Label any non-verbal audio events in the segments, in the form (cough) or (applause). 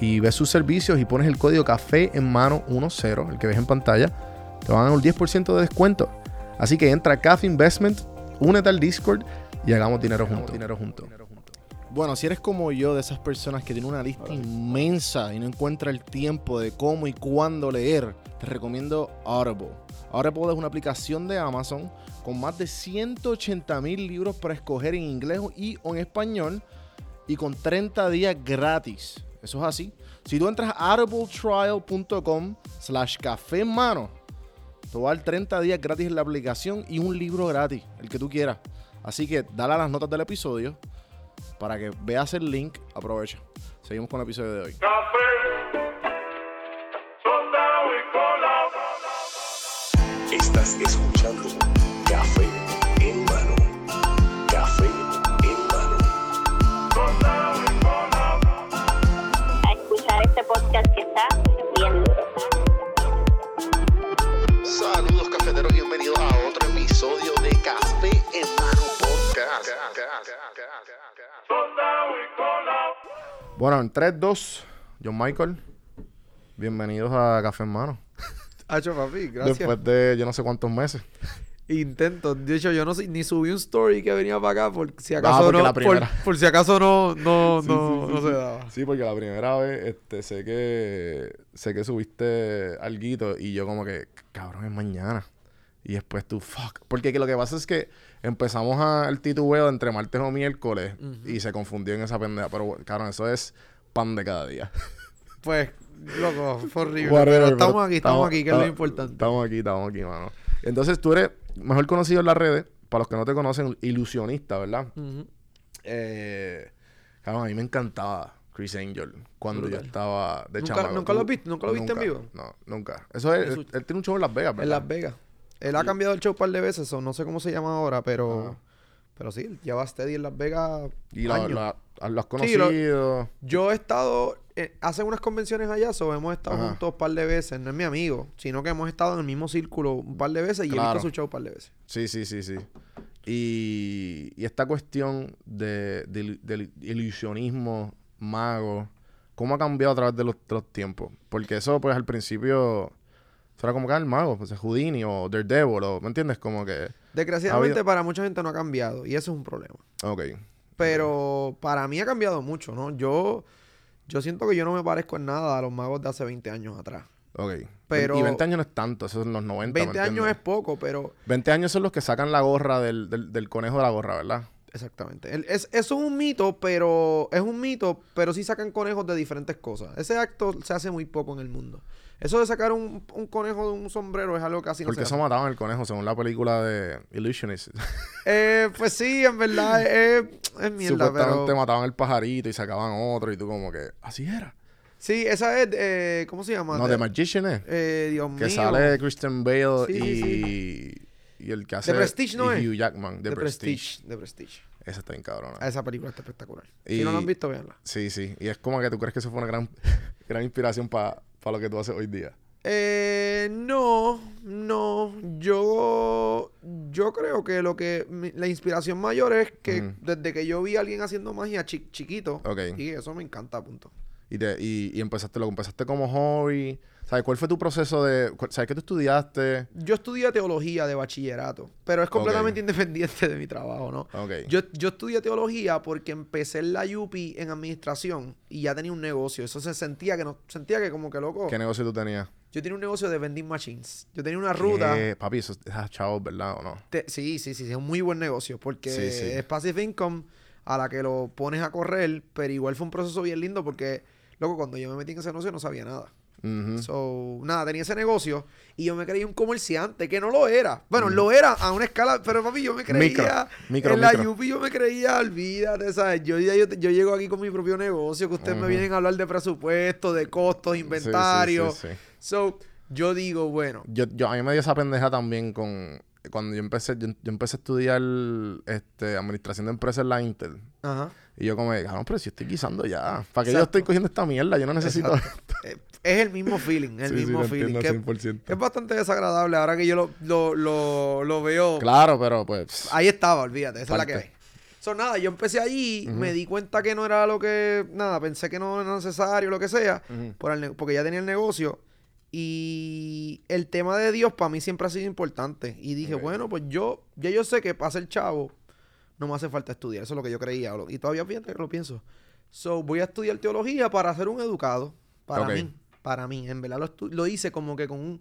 y ves sus servicios y pones el código café en mano 10, el que ves en pantalla, te van a dar un 10% de descuento. Así que entra a Cafe Investment, únete al Discord y hagamos dinero juntos. Dinero juntos. Bueno, si eres como yo, de esas personas que tienen una lista inmensa y no encuentra el tiempo de cómo y cuándo leer, te recomiendo Audible. Audible es una aplicación de Amazon con más de 180 mil libros para escoger en inglés y o en español y con 30 días gratis. Eso es así. Si tú entras a audibletrial.com slash café en mano, te va a dar 30 días gratis en la aplicación y un libro gratis, el que tú quieras. Así que dale a las notas del episodio para que veas el link. Aprovecha. Seguimos con el episodio de hoy. Estás escuchando este podcast que está bien duro. Saludos cafeteros, bienvenidos a otro episodio de Café en mano podcast. Bueno, en 3, 2, John Michael. Bienvenidos a Café en Mano. (laughs) Hacho, papi, gracias. Después de yo no sé cuántos meses. Intento. De hecho, yo no sé, ni subí un story que venía para acá por si acaso no. la por, si acaso no, no, (laughs) Sí, no, sí, sí, no sí. se daba. Sí, porque la primera vez este, sé que sé que subiste alguito y yo como que, cabrón, es mañana. Y después tú, fuck. Porque que lo que pasa es que empezamos a, el titubeo entre martes o miércoles y se confundió en esa pendeja. Pero, cabrón, eso es pan de cada día. Pues, loco, fue horrible. Pero estamos aquí, estamos, aquí, que es lo importante. Estamos aquí, estamos aquí, mano. Entonces tú eres mejor conocido en las redes, para los que no te conocen, ilusionista, ¿verdad? Eh, cabrón, a mí me encantaba Chris Angel cuando yo Brutal. estaba de ¿Nunca- chamaco. nunca lo viste- nunca lo viste en vivo? No, nunca. Eso es, Eso- él, él tiene un show en Las Vegas, En ¿verdad? Las Vegas. Él ha cambiado el show un par de veces, o no sé cómo se llama ahora, pero. Pero sí, él lleva steady en Las Vegas. Y lo, has Sí, lo- conocido. Yo he estado, eh, hacen unas convenciones allá, so hemos estado Ajá. juntos un par de veces, no es mi amigo, sino que hemos estado en el mismo círculo un par de veces y he Claro. visto su show un par de veces. Sí, sí, sí, sí. Y, y esta cuestión de, del- ilusionismo, mago, ¿cómo ha cambiado a través de los, de los tiempos? Porque eso, pues, al principio, era como que ah, el mago, pues, Houdini o Daredevil, o, ¿me entiendes? Como que, Desgraciadamente habido- para mucha gente no ha cambiado y eso es un problema. ok. Pero para mí ha cambiado mucho, ¿no? Yo, yo siento que yo no me parezco en nada a los magos de hace 20 años atrás. Ok. Pero- y 20 años no es tanto, eso es los 90. ¿me 20 años es poco, pero 20 años son los que sacan la gorra del, del, del conejo de la gorra, ¿verdad? exactamente. El- es, eso es un mito, pero es un mito, pero sí sacan conejos de diferentes cosas. Ese acto se hace muy poco en el mundo. Eso de sacar un, un conejo de un sombrero es algo que casi no Porque se eso hace. mataban el conejo, según la película de Illusionist. (laughs) Eh, pues sí, en verdad es, es mierda, Supuestamente pero... mataban el pajarito y sacaban otro y tú como que, así era. Sí, esa es, eh, ¿cómo se llama? No, The Magician es. Eh, Dios Que mío. sale Christian Bale Sí, y, sí, y el que hace... The Prestige, ¿no y es? Hugh Jackman, The, The Prestige. Prestige. The Prestige. Esa está bien cabrona. Esa película está espectacular. Y- Si no la han visto, véanla. Sí, sí. Y es como que tú crees que eso fue una gran, (laughs) gran inspiración para lo que tú haces hoy día. Eh, no, no. Yo, yo creo que lo que mi- la inspiración mayor es que desde que yo vi a alguien haciendo magia chi- chiquito, y eso me encanta, punto. Y, te, y, y empezaste, lo empezaste como hobby. ¿Sabes cuál fue tu proceso de... ¿Sabes qué tú estudiaste? Yo estudié teología de bachillerato, pero es completamente independiente de mi trabajo, ¿no? Ok. Yo, yo estudié teología porque empecé en la UPI en administración y ya tenía un negocio. Eso se sentía que no, sentía que como que loco. ¿Qué negocio tú tenías? Yo tenía un negocio de vending machines. Yo tenía una ruta. ¿Qué? Papi, eso es chavos, ¿verdad o no? Te- sí, sí, sí, sí, es un muy buen negocio porque Sí, sí. es passive income a la que lo pones a correr, pero igual fue un proceso bien lindo porque, loco, cuando yo me metí en ese negocio no sabía nada. So, nada, tenía ese negocio y yo me creía un comerciante, que no lo era. Bueno, lo era a una escala, pero papi, yo me creía. Micro, en la. Yupi yo me creía, olvídate, ¿sabes? Yo, ya- yo, yo llego aquí con mi propio negocio, que ustedes me vienen a hablar de presupuesto, de costos, inventario. Sí, sí, sí, sí. So, yo digo, bueno, Yo, yo, a mí me dio esa pendeja también con... Cuando yo empecé, yo, yo empecé a estudiar este, administración de empresas en la Intel. ajá. Y yo como, cabrón, pero si estoy guisando ya. ¿Para qué yo Exacto. estoy cogiendo esta mierda? Yo no necesito Exacto. Eh, es el mismo feeling, el Sí, mismo feeling. Que, 100%. que es bastante desagradable ahora que yo lo, lo, lo, lo veo. Claro, pero pues... Ahí estaba, olvídate, esa es la que hay. So, nada, yo empecé allí, me di cuenta que no era lo que, nada, pensé que no era necesario, lo que sea, por el porque ya tenía el negocio. Y el tema de Dios para mí siempre ha sido importante. Y dije, bueno, pues yo, ya yo sé que para ser chavo no me hace falta estudiar. Eso es lo que yo creía. Y todavía fíjate que lo pienso. So, voy a estudiar teología para ser un educado. Para mí. Para mí. En verdad lo, lo hice como que con un...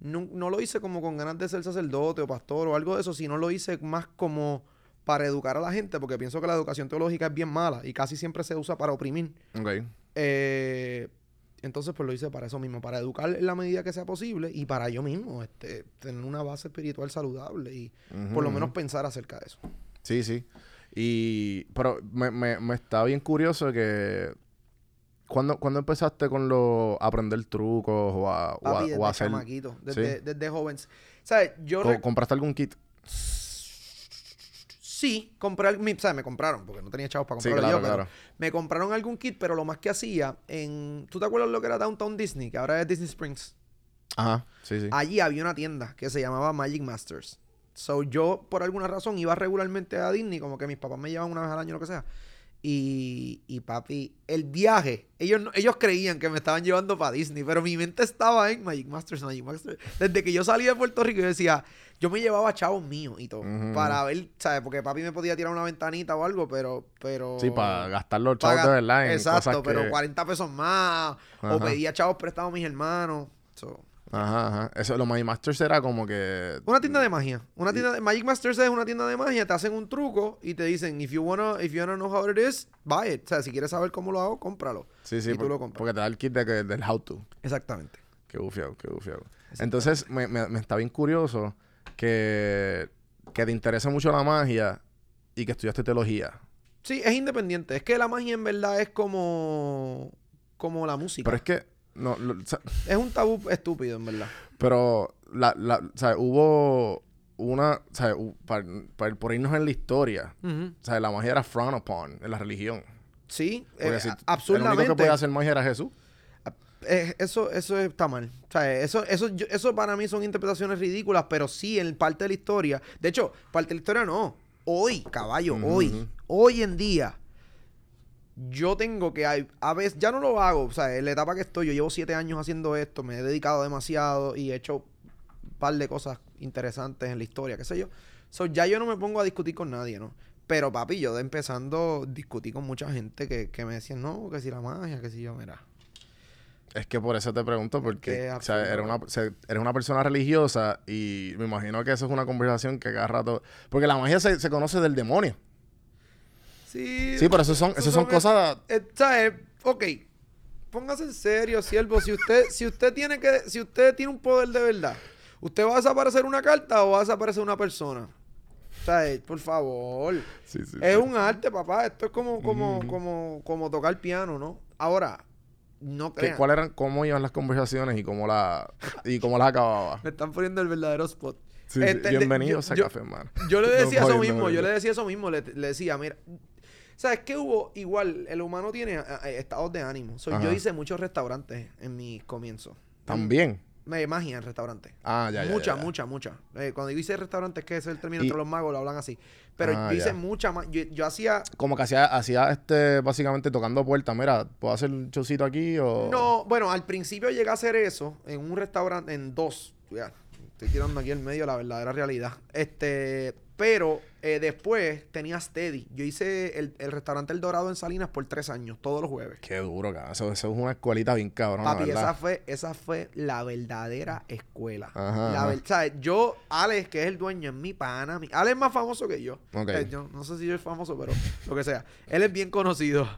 No, no lo hice como con ganas de ser sacerdote o pastor o algo de eso, sino lo hice más como para educar a la gente, porque pienso que la educación teológica es bien mala y casi siempre se usa para oprimir. Ok. Eh, entonces, pues lo hice para eso mismo, para educar en la medida que sea posible y para yo mismo, este, tener una base espiritual saludable y por lo menos pensar acerca de eso. Sí, sí. Y... Pero me, me, me está bien curioso que... ¿Cuándo, cuándo empezaste con lo aprender trucos o a, o a- o hacer... chamaquito, desde, Sí. desde joven. ¿Sabes? Yo ¿Compraste algún kit? Sí, compré, mi- ¿sabes? Me compraron, porque no tenía chavos para Sí, comprarlo claro, yo, pero claro. me compraron algún kit, pero lo más que hacía en... ¿Tú te acuerdas lo que era Downtown Disney? Que ahora es Disney Springs. Ajá, sí, sí. Allí había una tienda que se llamaba Magic Masters. So yo, por alguna razón, iba regularmente a Disney, como que mis papás me llevaban una vez al año, lo que sea. Y, y papi, el viaje, ellos, ellos creían que me estaban llevando para Disney, pero mi mente estaba en Magic Masters, Magic Masters. Desde que yo salí de Puerto Rico, yo decía, yo me llevaba chavos míos y todo, para ver, ¿sabes? Porque papi me podía tirar una ventanita o algo, pero... pero Sí, para gastar los chavos de verdad en Exacto, cosas pero que... 40 pesos más, o pedía chavos prestados a mis hermanos. So, Ajá, ajá. Eso, lo My Masters era como que... Una tienda de magia. Una tienda de, Magic Masters es una tienda de magia. Te hacen un truco y te dicen, if you wanna, if you wanna know how it is, buy it. O sea, si quieres saber cómo lo hago, cómpralo. Sí, sí, Y tú por- lo compras. porque te da el kit de que- del how to. Exactamente. Qué bufiado, qué bufiado. Entonces, me, me, me está bien curioso que, que te interesa mucho la magia y que estudiaste teología. Sí, es independiente. Es que la magia en verdad es como, como la música. Pero es que... No, lo- o sea, Es un tabú estúpido, en verdad. pero la, la, o sea, hubo una... O sea, para, para- por irnos en la historia, o sea, la magia era frowned upon en la religión. Sí, Porque eh, si el único que podía hacer magia era Jesús. Eh, eso, eso está mal. O sea, eso, eso, yo- eso para mí son interpretaciones ridículas, pero sí en parte de la historia. De hecho, parte de la historia no. Hoy, caballo, hoy, hoy en día, yo tengo que, hay- a veces, ya no lo hago. O sea, en la etapa que estoy, yo llevo siete años haciendo esto, me he dedicado demasiado y he hecho un par de cosas interesantes en la historia, qué sé yo. So, ya yo no me pongo a discutir con nadie, ¿no? Pero papi, yo de empezando discutí con mucha gente que, que me decían, no, que si la magia, que si yo, mira. Es que por eso te pregunto, porque Qué o sea, eres, una, o sea, eres una persona religiosa y me imagino que eso es una conversación que cada rato... Porque la magia se, se conoce del demonio. Sí, Sí, pero eso son, eso son cosas... Eh, ¿sabes? Ok. Póngase en serio, siervo. Si usted, si usted tiene que, si usted tiene un poder de verdad, ¿usted va a desaparecer una carta o va a desaparecer una persona? ¿Sabes? Por favor. Sí, sí, Es sí. un arte, papá. Esto es como, como, como, como tocar piano, ¿no? Ahora, no ¿Qué- crean. ¿Cuál eran, cómo iban las conversaciones y cómo, la, y cómo las acababa? (laughs) Me están poniendo el verdadero spot. Sí. Este, Bienvenidos yo- a yo- Café, hermano. Yo le (laughs) No, decía eso mismo, yo le decía eso mismo, le, le decía, mira, ¿sabes qué hubo? Igual, el humano tiene eh, eh, estados de ánimo. So, yo hice muchos restaurantes en mis comienzos. También. Me magia en restaurantes. Ah, ya, ya, mucha, ya, ya. mucha, mucha. Eh, cuando yo hice restaurantes, que ese es el término Y- entre los magos, lo hablan así. Pero Ah, yo hice ya. mucha más. Yo, yo hacía. Como que hacía, hacía este, básicamente tocando puertas. Mira, ¿puedo hacer un chocito aquí o...? No, bueno, al principio llegué a hacer eso en un restaurante, en dos. Ya, estoy tirando aquí en medio la verdadera realidad. Este, pero Eh, después tenía Steady. Yo hice el, el restaurante El Dorado en Salinas por tres años, todos los jueves. Qué duro, cabrón. Eso, eso es una escuelita bien cabrón, Papi, esa fue, esa fue la verdadera escuela. Ajá, La ver- ¿sabes? Yo, Alex, que es el dueño, es mi pana. mi- Alex es más famoso que yo. Ok. Eh, yo no sé si yo soy famoso, pero lo que sea. Él es bien conocido.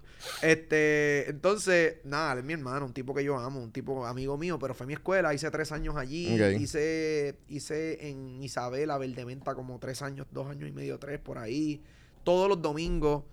Este, entonces, nada, él es mi hermano, un tipo que yo amo, un tipo amigo mío, pero fue mi escuela. Hice tres años allí. Hice, hice en Isabela, Verdementa, como tres años, dos años y medio, tres por ahí. Todos los domingos.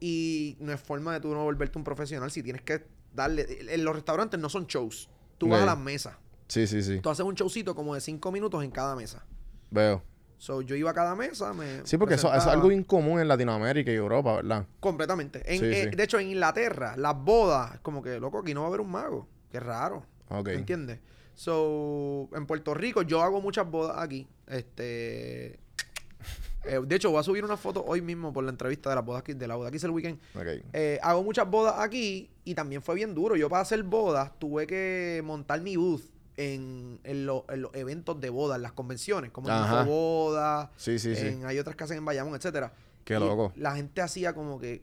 Y no es forma de tú no volverte un profesional si tienes que darle. En los restaurantes no son shows. Tú vas a las mesas. Sí, sí, sí. Tú haces un showcito como de cinco minutos en cada mesa. Veo. So, yo iba a cada mesa, me. Sí, porque eso, eso es algo bien común en Latinoamérica y Europa, ¿verdad? Completamente. En- Sí, eh, sí. De hecho, en Inglaterra, las bodas, como que, loco, aquí no va a haber un mago. Qué raro. Ok. ¿Me entiendes? So, en Puerto Rico, yo hago muchas bodas aquí. Este. Eh, de hecho, voy a subir una foto hoy mismo por la entrevista de las bodas aquí, de la boda que hice el weekend. Eh, hago muchas bodas aquí y también fue bien duro. Yo para hacer bodas tuve que montar mi booth en, en, lo- en los eventos de bodas, en las convenciones, como en Ajá. boda, Sí, sí, sí. hay otras casas en Bayamón, etcétera. Qué Y loco. La gente hacía como que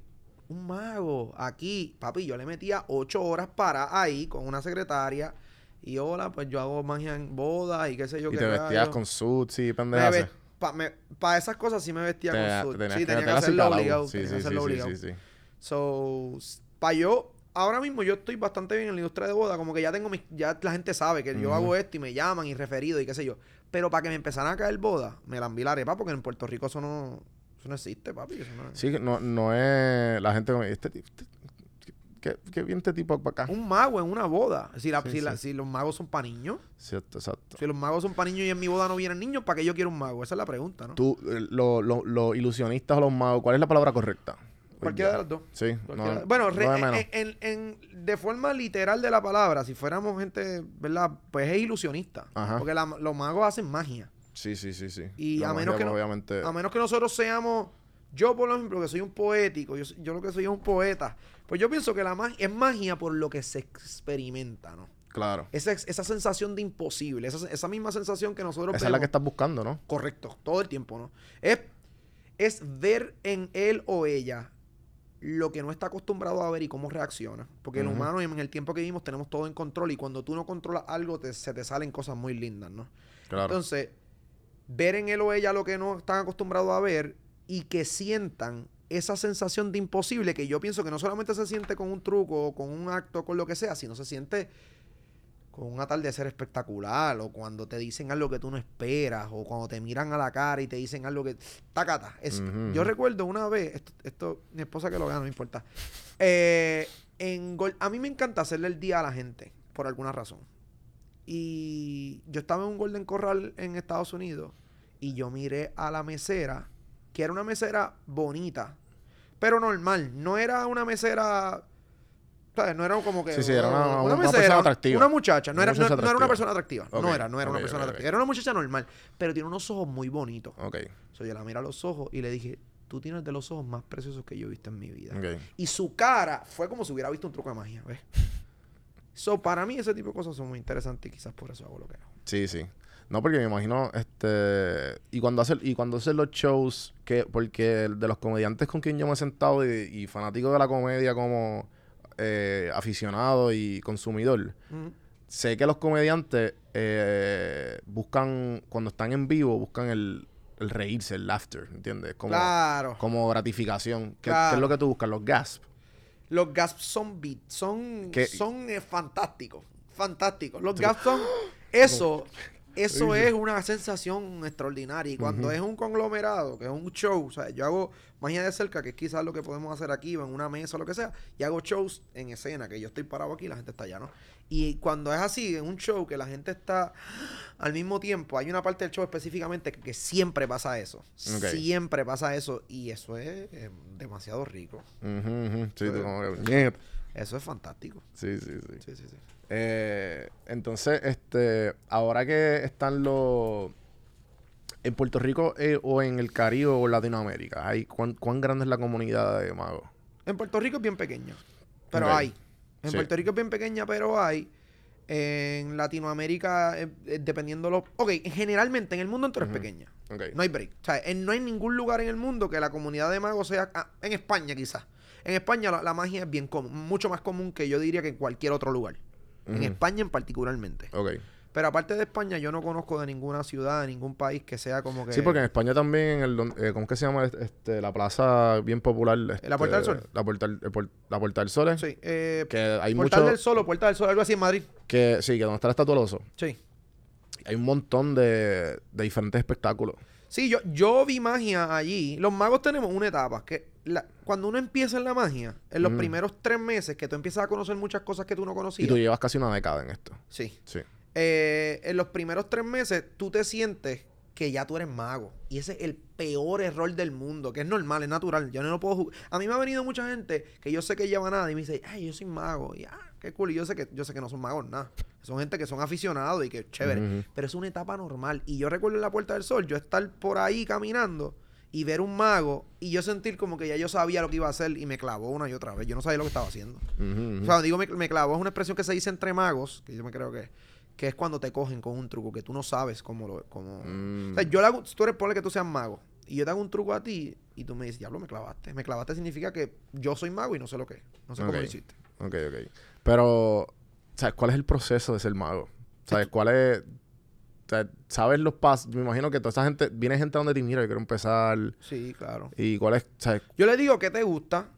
un mago aquí, papi, yo le metía ocho horas para ahí con una secretaria y hola, pues yo hago magia en bodas y qué sé yo Y qué te vestías con suits y pendejas. Ve- pa- me- Para esas cosas sí me vestía Te- con suit. tenías Sí, que tenía que hacerlo obligado. Sí, tenía sí, que sí, hacerlo sí, obligado. sí, sí. So, para yo, ahora mismo yo estoy bastante bien en la industria de boda, como que ya tengo mis, ya la gente sabe que yo Ujú. hago esto y me llaman y referido y qué sé yo. Pero para que me empezaran a caer bodas, me la la arepa porque en Puerto Rico eso no, eso no existe, papi. Eso no Sí, no, no es la gente como, este, tipo- este- ¿qué, qué viene este tipo para acá? Un mago en una boda. Si, la- Sí, si, la- sí. si los magos son para niños, Cierto, exacto. si los magos son para niños y en mi boda no vienen niños, ¿para qué yo quiero un mago? Esa es la pregunta, ¿no? Tú, eh, lo- lo- los ilusionistas o los magos, ¿cuál es la palabra correcta? Cualquiera de las dos. Sí, no, bueno, no re- eh, en, en- en- de forma literal de la palabra, si fuéramos gente, ¿verdad? Pues es ilusionista. Ajá. Porque la- los magos hacen magia. Sí, sí, sí, sí. Y La a menos magia, que no- pues, obviamente. A menos que nosotros seamos, yo por ejemplo, que soy un poético, yo, yo lo que soy es un poeta, pues yo pienso que la magia es magia por lo que se experimenta, ¿no? Claro. Esa, esa sensación de imposible, esa, esa misma sensación que nosotros Esa es la que estás buscando, ¿no? Correcto, todo el tiempo, ¿no? Es, es ver en él o ella lo que no está acostumbrado a ver y cómo reacciona. Porque el Ujú. humano, en el tiempo que vivimos, tenemos todo en control y cuando tú no controlas algo, te- se te salen cosas muy lindas, ¿no? Claro. Entonces, ver en él o ella lo que no están acostumbrados a ver y que sientan esa sensación de imposible que yo pienso que no solamente se siente con un truco o con un acto, con lo que sea, sino se siente con un atardecer espectacular o cuando te dicen algo que tú no esperas o cuando te miran a la cara y te dicen algo que... Tacata. Es, Yo recuerdo una vez, esto, esto, mi esposa que lo gana, no importa. Eh, en Gol- a mí me encanta hacerle el día a la gente, por alguna razón. Y yo estaba en un Golden Corral en Estados Unidos y yo miré a la mesera, que era una mesera bonita, pero normal. No era una mesera. ¿sabes? No era como que. Sí, sí, era una- una mesera, persona atractiva. Una muchacha. No, era, no- muchacha no era una persona atractiva. No era, no era una persona atractiva. Era una muchacha normal, pero tiene unos ojos muy bonitos. Ok, So, yo la miré a los ojos y le dije: Tú tienes de los ojos más preciosos que yo he visto en mi vida. ok. Y su cara fue como si hubiera visto un truco de magia, ¿ves? (laughs) So, para mí ese tipo de cosas son muy interesantes y quizás por eso hago lo que hago. Sí, sí. No, porque me imagino, este... Y cuando hacen, y cuando hacen los shows, que porque de los comediantes con quien yo me he sentado y, y fanático de la comedia como eh, aficionado y consumidor, sé que los comediantes eh, buscan, cuando están en vivo, buscan el, el reírse, el laughter, ¿entiendes? Como, claro. como gratificación. ¿Qué, Claro. qué es lo que tú buscas? Los gasps. Los gasps son beat, son, ¿Qué? son eh, fantásticos. Fantásticos. Los gasps son. (gasps) Eso. Eso es una sensación extraordinaria. Y cuando es un conglomerado, que es un show, o sea, yo hago magia de cerca, que es quizás lo que podemos hacer aquí, en una mesa o lo que sea, y hago shows en escena, que yo estoy parado aquí y la gente está allá, ¿no? Y cuando es así, en un show que la gente está al mismo tiempo, hay una parte del show específicamente que, que siempre pasa eso. Siempre pasa eso. Y eso es eh, demasiado rico. Sí. Eso es fantástico. sí, sí, sí. Sí, sí, sí. Eh, entonces, este, ahora que están los en Puerto Rico eh, o en el Caribe o Latinoamérica, hay ¿cuán, cuán grande es la comunidad de magos? En Puerto Rico es bien pequeña, pero hay. En Sí. Puerto Rico es bien pequeña, pero hay. En Latinoamérica, eh, eh, dependiendo los... Ok, generalmente en el mundo entero es pequeña. Ok. No hay break. O sea, en- no hay ningún lugar en el mundo que la comunidad de magos sea... ah, en España quizás. En España la, la magia es bien común. Mucho más común que yo diría que en cualquier otro lugar. En. España en particularmente. Ok. Pero aparte de España, yo no conozco de ninguna ciudad, de ningún país que sea como que... Sí, porque en España también, en el, eh, ¿cómo es que se llama? Este, la plaza bien popular. este, ¿La Puerta del Sol? La Puerta, del- el la Puerta del Sol. Sí. Eh, Que hay Portal mucho... del Sol o Puerta del Sol, algo así en Madrid. Que, sí, que donde está la estatua del oso. Sí. Hay un montón de, de diferentes espectáculos. Sí, yo, yo vi magia allí. Los magos tenemos una etapa que la- cuando uno empieza en la magia, en los Mm. primeros tres meses que tú empiezas a conocer muchas cosas que tú no Y conocías. tú llevas casi una década en esto. Sí. Sí. Eh, en los primeros tres meses tú te sientes que ya tú eres mago. Y ese es el peor error del mundo, que es normal, es natural. Yo no lo puedo ju- A mí me ha venido mucha gente que yo sé que lleva nada y me dice, ay, yo soy mago. Y ah, qué cool. Y yo sé que, yo sé que no son magos, nada. Son gente que son aficionados y que chévere. Pero es una etapa normal. Y yo recuerdo en la Puerta del Sol, yo estar por ahí caminando y ver un mago y yo sentir como que ya yo sabía lo que iba a hacer y me clavó una y otra vez. Yo no sabía lo que estaba haciendo. O sea, digo me, me clavó es una expresión que se dice entre magos, que yo me creo que que es cuando te cogen con un truco que tú no sabes cómo lo cómo Mm. o sea, yo le hago tú eres que tú seas mago y yo te hago un truco a ti y tú me dices, "Diablo, me clavaste." Me clavaste significa que yo soy mago y no sé lo que. es. No sé cómo lo hiciste. Ok, ok. Pero, ¿sabes cuál es el proceso de ser mago? ¿Sabes cuál es...? O sea, ¿Sabes los pasos? Me imagino que toda esa gente... Viene gente donde te mira, yo quiero empezar... Sí, claro. ¿Y cuál es...? ¿Sabes? Yo le digo, "¿Qué te gusta?"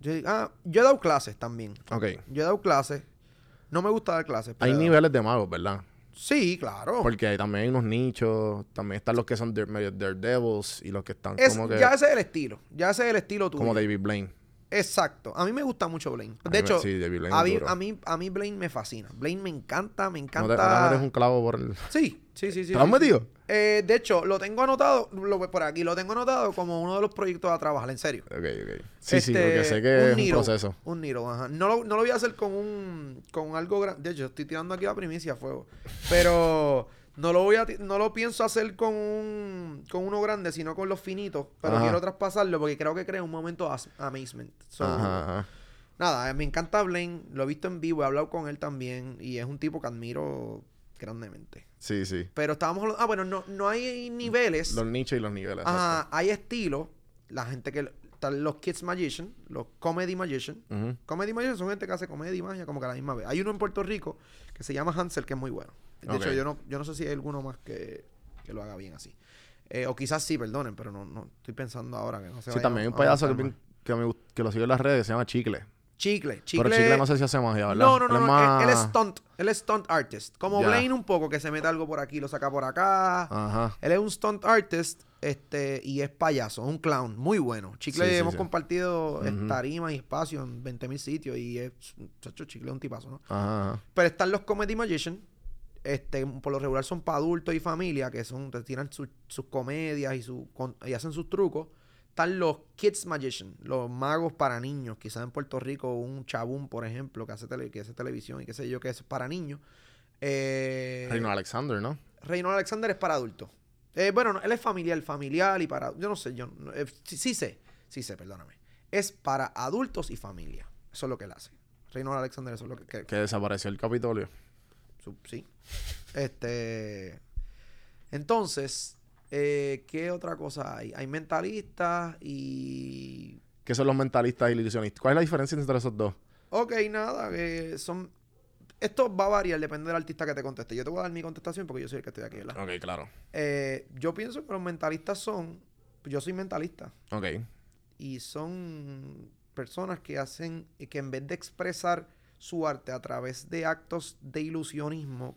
Yo ah, yo he dado clases también. Ok. Yo he dado clases. No me gusta dar clases. pero Hay dado. niveles de magos, ¿verdad? Sí, claro. Porque hay- también hay unos nichos, también están los que son medio daredevils y los que están Es- como que... ya ese es el estilo. Ya ese es el estilo tuyo. como David Blaine. Exacto. A mí me gusta mucho Blaine. De hecho, sí, David Blaine a, mí, a, mí, a mí Blaine me fascina. Blaine me encanta, me No encanta. te, ahora eres un clavo por el... Sí, sí, sí, sí. ¿Te lo has sí, metido? Eh, de hecho, lo tengo anotado, lo, por aquí, lo tengo anotado como uno de los proyectos a trabajar, en serio. Ok, ok. Sí, sí, Este, porque sé que es un proceso. Un Niro, ajá. No lo, no lo voy a hacer con un con algo grande. De hecho, estoy tirando aquí la primicia a fuego. Pero no lo voy a no lo pienso hacer con un con uno grande, sino con los finitos. Pero Ajá. quiero traspasarlo porque creo que crea un momento amazement. So, Ajá, ajá. Nada, me encanta Blaine, lo he visto en vivo, he hablado con él también y es un tipo que admiro grandemente. Sí, sí. Pero estábamos ah, bueno, no, no hay niveles, Los nichos y los niveles. exacto. Ajá, hay estilos, la gente que, están los Kids Magician, los Comedy Magician. Comedy Magician son gente que hace comedia y magia como que a la misma vez. Hay uno en Puerto Rico que se llama Hansel que es muy bueno. De hecho, yo no, yo no sé si hay alguno más que, que lo haga bien así. Eh, o quizás sí, perdonen, pero no, no estoy pensando ahora que no se Sí, también hay un payaso que, me que lo sigo en las redes, se llama Chicle. Chicle, Chicle. Pero Chicle no sé si hace magia, ¿verdad? No, no, no, Él es no, más- Él, él es stunt, él es stunt artist. Como Ya. Blaine un poco, que se mete algo por aquí, lo saca por acá. Ajá. Él es un stunt artist, este, y es payaso, un clown, muy bueno. Chicle Sí, sí, hemos sí. compartido eh, Ujú. tarimas y espacios en 20.000 sitios y es, chacho, Chicle es un tipazo, ¿no? Ajá. Pero están los Comedy Magician, este, por lo regular son para adultos y familia, que son, te tiran sus- sus comedias y, su, con- y hacen sus trucos. Están los Kids Magician, los magos para niños. Quizás en Puerto Rico un chabún, por ejemplo, que hace, tele- que hace televisión y qué sé yo, que es para niños. Eh, Reino Alexander, ¿no? Reino Alexander es para adultos. Eh, bueno, no, él es familiar, familiar y para... Yo no sé, yo no- eh, sí, sí sé, sí sé, perdóname. Es para adultos y familia. Eso es lo que él hace. Reino Alexander, eso es lo que... que- Que desapareció el Capitolio. sí. Este... Entonces, eh, ¿qué otra cosa hay? Hay mentalistas y... ¿Qué son los mentalistas y ilusionistas? ¿Cuál es la diferencia entre esos dos? Ok, nada, que son... Esto va a variar, depende del artista que te conteste. Yo te voy a dar mi contestación porque yo soy el que estoy aquí, ¿verdad? Ok, claro. Eh, yo pienso que los mentalistas son... Yo soy mentalista. Ok. y son personas que hacen que en vez de expresar su arte a través de actos de ilusionismo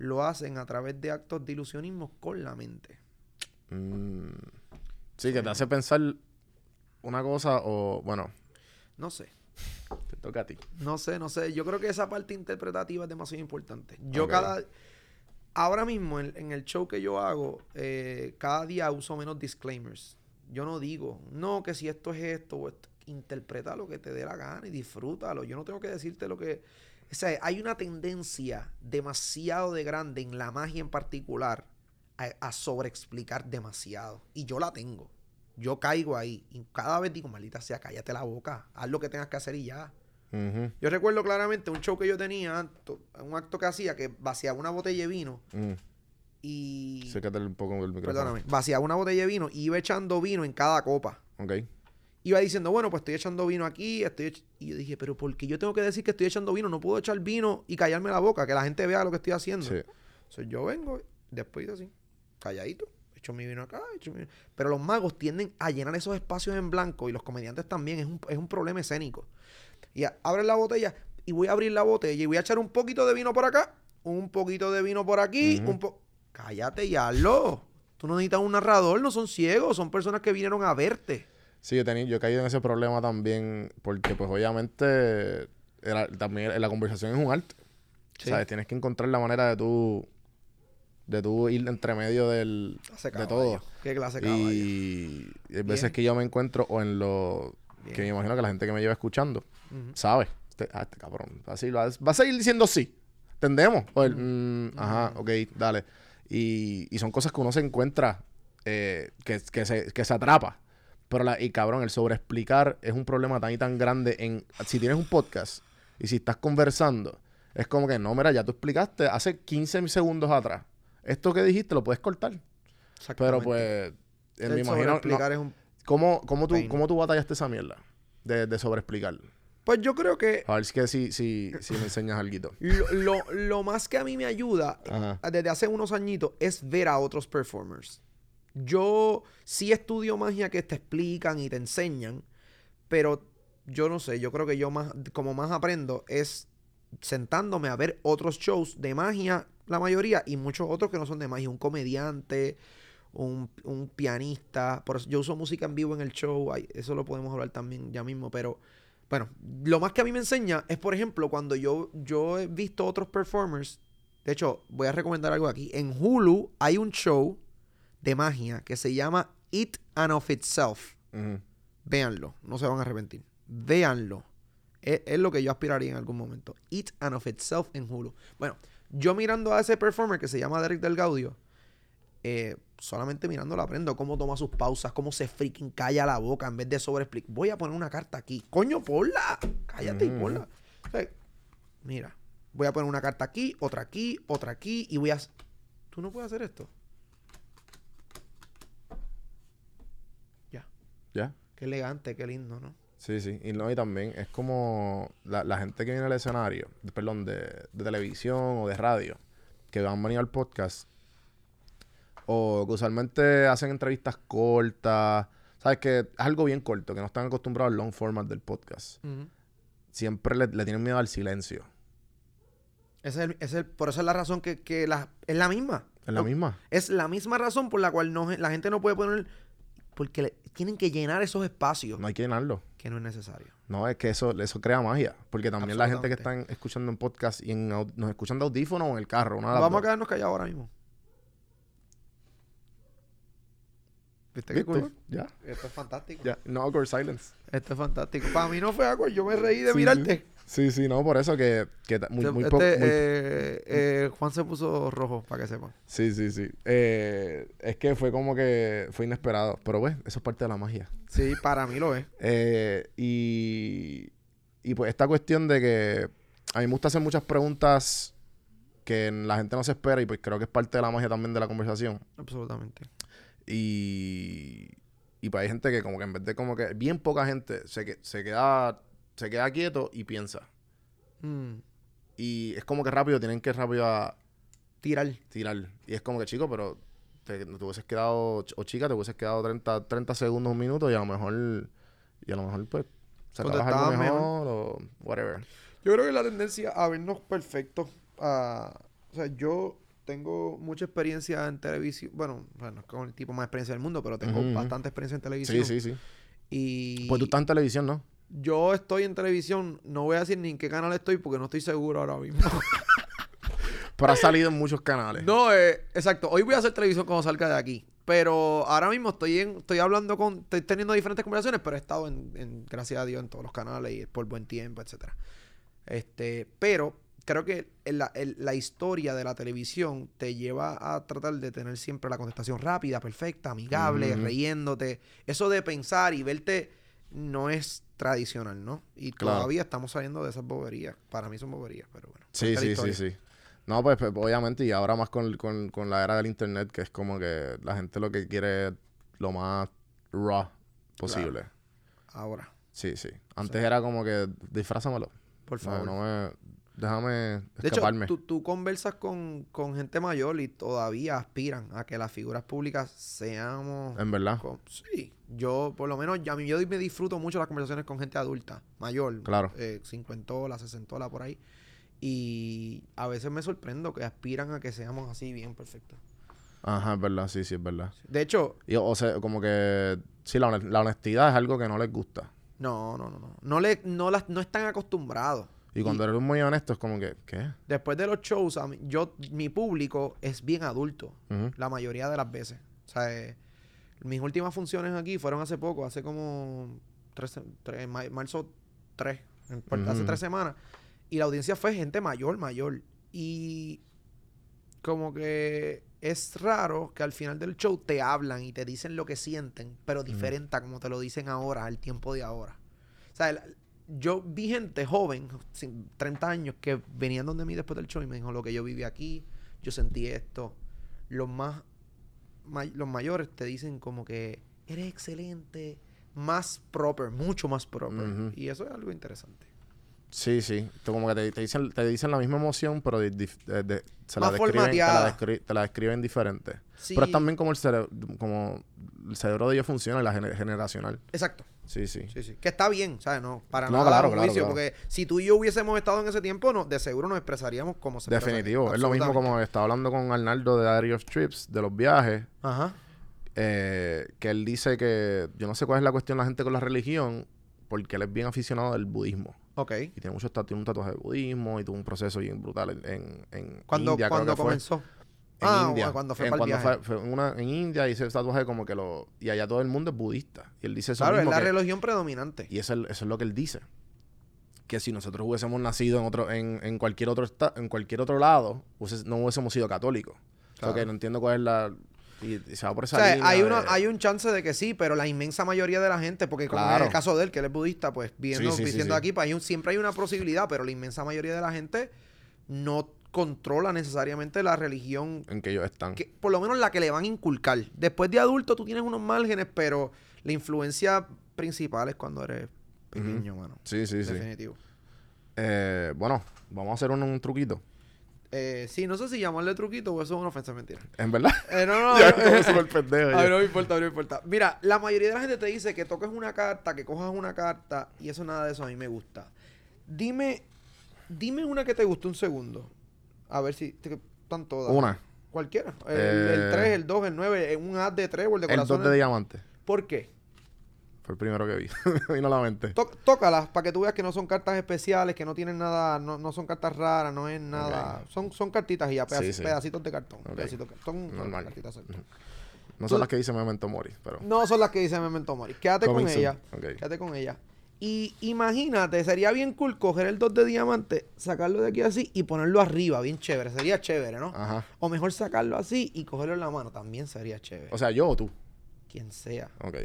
lo hacen a través de actos de ilusionismo con la mente. Mm. Sí, que te hace pensar una cosa o... Bueno, No sé, te toca a ti. no sé, no sé. Yo creo que esa parte interpretativa es demasiado importante. Yo cada... Ahora mismo en, en el show que yo hago, eh, cada día uso menos disclaimers. Yo no digo, no, que si esto es esto o esto. Interpreta lo que te dé la gana y disfrútalo. Yo no tengo que decirte lo que... O sea, hay una tendencia demasiado de grande en la magia en particular a, a sobreexplicar demasiado. Y yo la tengo. Yo caigo ahí. Y cada vez digo, maldita sea, cállate la boca. Haz lo que tengas que hacer y ya. Yo recuerdo claramente un show que yo tenía, un acto que hacía que vaciaba una botella de vino Mm. y... Sécate un poco el micrófono. Perdóname. Vaciaba una botella de vino y iba echando vino en cada copa. Ok. Iba diciendo, bueno, pues estoy echando vino aquí, estoy ech-". Y yo dije, pero ¿por qué yo tengo que decir que estoy echando vino? No puedo echar vino y callarme la boca, que la gente vea lo que estoy haciendo. Sí. So, yo vengo, después así, calladito, echo mi vino acá, echo mi vino. Pero los magos tienden a llenar esos espacios en blanco y los comediantes también, es un, es un problema escénico. Y abren la botella y voy a abrir la botella y voy a echar un poquito de vino por acá, un poquito de vino por aquí, un po... Cállate y hazlo. Tú no necesitas un narrador, no son ciegos, son personas que vinieron a verte. Sí, yo, tenía, yo he caído en ese problema también porque pues obviamente era- también la conversación es un arte. Sí. ¿Sabes? Tienes que encontrar la manera de tú de tú ir entre medio del, de todo. Qué clase caballo. Y hay veces Bien. que yo me encuentro o en lo Bien. que me imagino que la gente que me lleva escuchando Ujú. sabe. Este, ah, este cabrón. Así, va, va a seguir diciendo sí. ¿Entendemos? O el, mm, ajá, ok, dale. Y, y son cosas que uno se encuentra eh, que, que, se, que se atrapa. Pero la, y cabrón, el sobreexplicar es un problema tan y tan grande en si tienes un podcast y si estás conversando, es como que no, mira, ya tú explicaste hace 15 segundos atrás. Esto que dijiste lo puedes cortar. Pero pues, eh, El me imagino. no, es un... ¿cómo, cómo, tú. ¿Cómo tú batallaste esa mierda de, de sobreexplicar? Pues yo creo que A ver si, que si, si, si me enseñas algo. lo, lo- lo más que a mí me ayuda Ajá. desde hace unos añitos es ver a otros performers. Yo sí estudio magia que te explican y te enseñan, pero yo no sé, yo creo que yo más, como más aprendo es sentándome a ver otros shows de magia, la mayoría, y muchos otros que no son de magia, un comediante, un, un pianista, por eso yo uso música en vivo en el show, eso lo podemos hablar también ya mismo, pero bueno, lo más que a mí me enseña es, por ejemplo, cuando yo, yo he visto otros performers, de hecho, voy a recomendar algo aquí, en Hulu hay un show de magia que se llama It and of Itself. Ujú. Véanlo, no se van a arrepentir. Véanlo. Es, es lo que yo aspiraría en algún momento. It and of Itself en Hulu. Bueno, yo mirando a ese performer que se llama Derek Del Gaudio, eh, solamente mirándolo aprendo cómo toma sus pausas, cómo se freaking calla la boca en vez de sobreexplicar. Voy a poner una carta aquí. Coño, ponla. Cállate y Ujú. ponla. O sea, mira, voy a poner una carta aquí, otra aquí, otra aquí y voy a... Tú no puedes hacer esto. Ya. Qué elegante, qué lindo, ¿no? Sí, sí. Y no, y también es como la, la gente que viene al escenario, de- perdón, de, de televisión o de radio, que han venido al podcast, o que usualmente hacen entrevistas cortas, ¿sabes? Que es algo bien corto, que no están acostumbrados al long format del podcast. Siempre le, le tienen miedo al silencio. Ese es el- ese es el- por eso es la razón que, que la, es la misma. ¿Es la misma? Es la misma razón por la cual no, la gente no puede poner... Porque le- tienen que llenar esos espacios No hay que llenarlo. que no es necesario. No, es que eso, eso crea magia. Porque también la gente que están escuchando en podcast y en, nos escuchan de audífono o en el carro. Una Vamos a quedarnos callados ahora mismo. ¿Viste qué ¿Viste? cool? Ya, Esto es fantástico. ya. No awkward silence. Esto es fantástico. Para mí no fue agua, yo me reí de Sí, mirarte. Sí, sí, no, por eso que, que muy, Este, muy poco. este, muy- eh, eh, Juan se puso rojo, para que sepan. Sí, sí, sí. Eh, es que fue como que fue inesperado. Pero pues, eso es parte de la magia. Sí, para mí lo es. (laughs) Y, y pues esta cuestión de que a mí me gusta hacer muchas preguntas que la gente no se espera y pues creo que es parte de la magia también de la conversación. Absolutamente. Y, y pues hay gente que como que en vez de como que, bien poca gente se, que- se queda se queda quieto y piensa. Mm, Y es como que rápido tienen que rápido a tirar. tirar. Y es como que, chico, pero te, te hubieses quedado, o chica, te hubieses quedado 30, 30 segundos, un minuto y a lo mejor, y a lo mejor pues sacabas algo Contestabas mejor, o whatever. Yo creo que la tendencia a vernos perfectos. a- o sea, yo tengo mucha experiencia en televisión. Bueno, bueno, es con el tipo más experiencia del mundo, pero tengo bastante experiencia en televisión. Sí, sí, sí. Y Pues tú estás en televisión, ¿no? Yo estoy en televisión. No voy a decir ni en qué canal estoy porque no estoy seguro ahora mismo. (laughs) Pero has salido en muchos canales. no, eh, exacto. Hoy voy a hacer televisión cuando salga de aquí. Pero ahora mismo estoy en, estoy hablando con, estoy teniendo diferentes conversaciones, pero he estado en, en- gracias a Dios, en todos los canales y por buen tiempo, etcétera. Este, pero creo que la, historia de la televisión te lleva a tratar de tener siempre la contestación rápida, perfecta, amigable, Ujú. riéndote. Eso de pensar y verte no es tradicional, ¿no? Y Claro. todavía estamos saliendo de esas boberías. Para mí son boberías, pero bueno. Sí, sí, sí, sí. No, pues, pues, obviamente, y ahora más con, con, con la era del internet, que es como que la gente lo que quiere es lo más raw posible. Ahora, Sí, sí. Antes era como que disfrázamelo. por No, favor. no me... Déjame De hecho, escaparme. tú, tú conversas con, con gente mayor y todavía aspiran a que las figuras públicas seamos... En verdad. con- sí, yo por lo menos, ya a mí yo me disfruto mucho las conversaciones con gente adulta, mayor. Claro. Eh, cincuentola, sesentola, por ahí. Y a veces me sorprendo que aspiran a que seamos así bien perfectos. Ajá, es verdad. Sí, sí, es verdad. De hecho, Y, o sea, como que... Sí, la honestidad es algo que no les gusta. no, no, no, no. No, le, no, las, no están acostumbrados. Y cuando eres muy honesto es como que... ¿Qué? Después de los shows, mí- yo, mi público es bien adulto. La mayoría de las veces. O sea, eh, mis últimas funciones aquí fueron hace poco, hace como tres, tres- ma- marzo 3, en- por- hace tres semanas. Y la audiencia fue gente mayor, mayor. Y como que es raro que al final del show te hablan y te dicen lo que sienten, pero diferente a como te lo dicen ahora, al tiempo de ahora. O sea, el- yo vi gente joven, sin 30 años, que venían donde mí después del show y me dijo lo que yo viví aquí, yo sentí esto. Los más may- los mayores te dicen como que eres excelente, más proper, mucho más proper. Y eso es algo interesante. Sí, sí. Tú como que te, te dicen, te dicen la misma emoción, pero de- dif- de- de- se la describen, te la, formateada. descri- te la describen diferente. Sí. Pero es también como el, cere- como el cerebro de ellos funciona, la gener- generacional. Exacto. Sí, sí. Sí, sí. Que está bien, ¿sabes? No, para No, nada claro, un claro, juicio, claro. porque si tú y yo hubiésemos estado en ese tiempo, no, de seguro nos expresaríamos como se Definitivo. Es lo mismo como estaba hablando con Arnaldo de Diary of Trips, de los viajes, Ajá. eh, que él dice que yo no sé cuál es la cuestión de la gente con la religión, porque él es bien aficionado del budismo. Ok. Y tiene muchos tatu- un tatuaje de budismo y tuvo un proceso bien brutal en, en, en Cuando, India, creo cuando que comenzó. En ah, India. cuando fue en, para el cuando viaje. fue, fue en una, en India y ese tatuaje como que lo... Y allá todo el mundo es budista. Y él dice eso Claro, es la que- religión predominante. Y eso, es- eso es lo que él dice. Que si nosotros hubiésemos nacido en otro en, en cualquier otro en cualquier otro lado, hubiese- no hubiésemos sido católicos. O Claro. sea, que no entiendo cuál es la... Y, y se va por O esa sea, línea hay, una, de- hay un chance de que sí, pero la inmensa mayoría de la gente, porque como Claro. en el caso de él, que él es budista, pues viendo, Sí, sí, sí, diciendo sí. aquí, pues hay un- siempre hay una posibilidad, pero la inmensa mayoría de la gente no controla necesariamente la religión, En que ellos están. que, por lo menos la que le van a inculcar. Después de adulto tú tienes unos márgenes, pero la influencia principal es cuando eres pequeño, mano. Sí, sí, sí. Definitivo. Eh, bueno, vamos a hacer un, un truquito. Eh, sí, no sé si llamarle truquito o eso es una ofensa mentira. ¿En verdad? (laughs) Eh, no, no, (laughs) ya, no. como súper pendejo. (laughs) A ya. ver, no me importa, no me importa. Mira, la mayoría de la gente te dice que toques una carta, que cojas una carta, y eso nada de eso a mí me gusta. Dime, dime una que te guste un segundo. A ver si te, están todas. Una. Cualquiera. El, Eh, el 3, el 2, el 9, un as de 3 o el de El 2 corazón. de diamante. ¿Por qué? Fue el primero que vi. (laughs) Vino a la mente. Tó- tócalas para que tú veas que no son cartas especiales, que no tienen nada, no, no son cartas raras, no es nada. Son, son cartitas y ya, pedaci- Sí, sí. pedacitos de cartón. Ok. pedacitos de- son, son Normal. cartitas sueltas. No son las que dice Memento Mori, pero... No son las que dice Memento Mori. Quédate Coming con soon. ella. Ok. Quédate con ella. Y imagínate, sería bien cool coger el 2 de diamante, sacarlo de aquí así y ponerlo arriba, bien chévere. Sería chévere, ¿no? Ajá. O mejor sacarlo así y cogerlo en la mano, también sería chévere. O sea, yo o tú. Quien sea. Ok.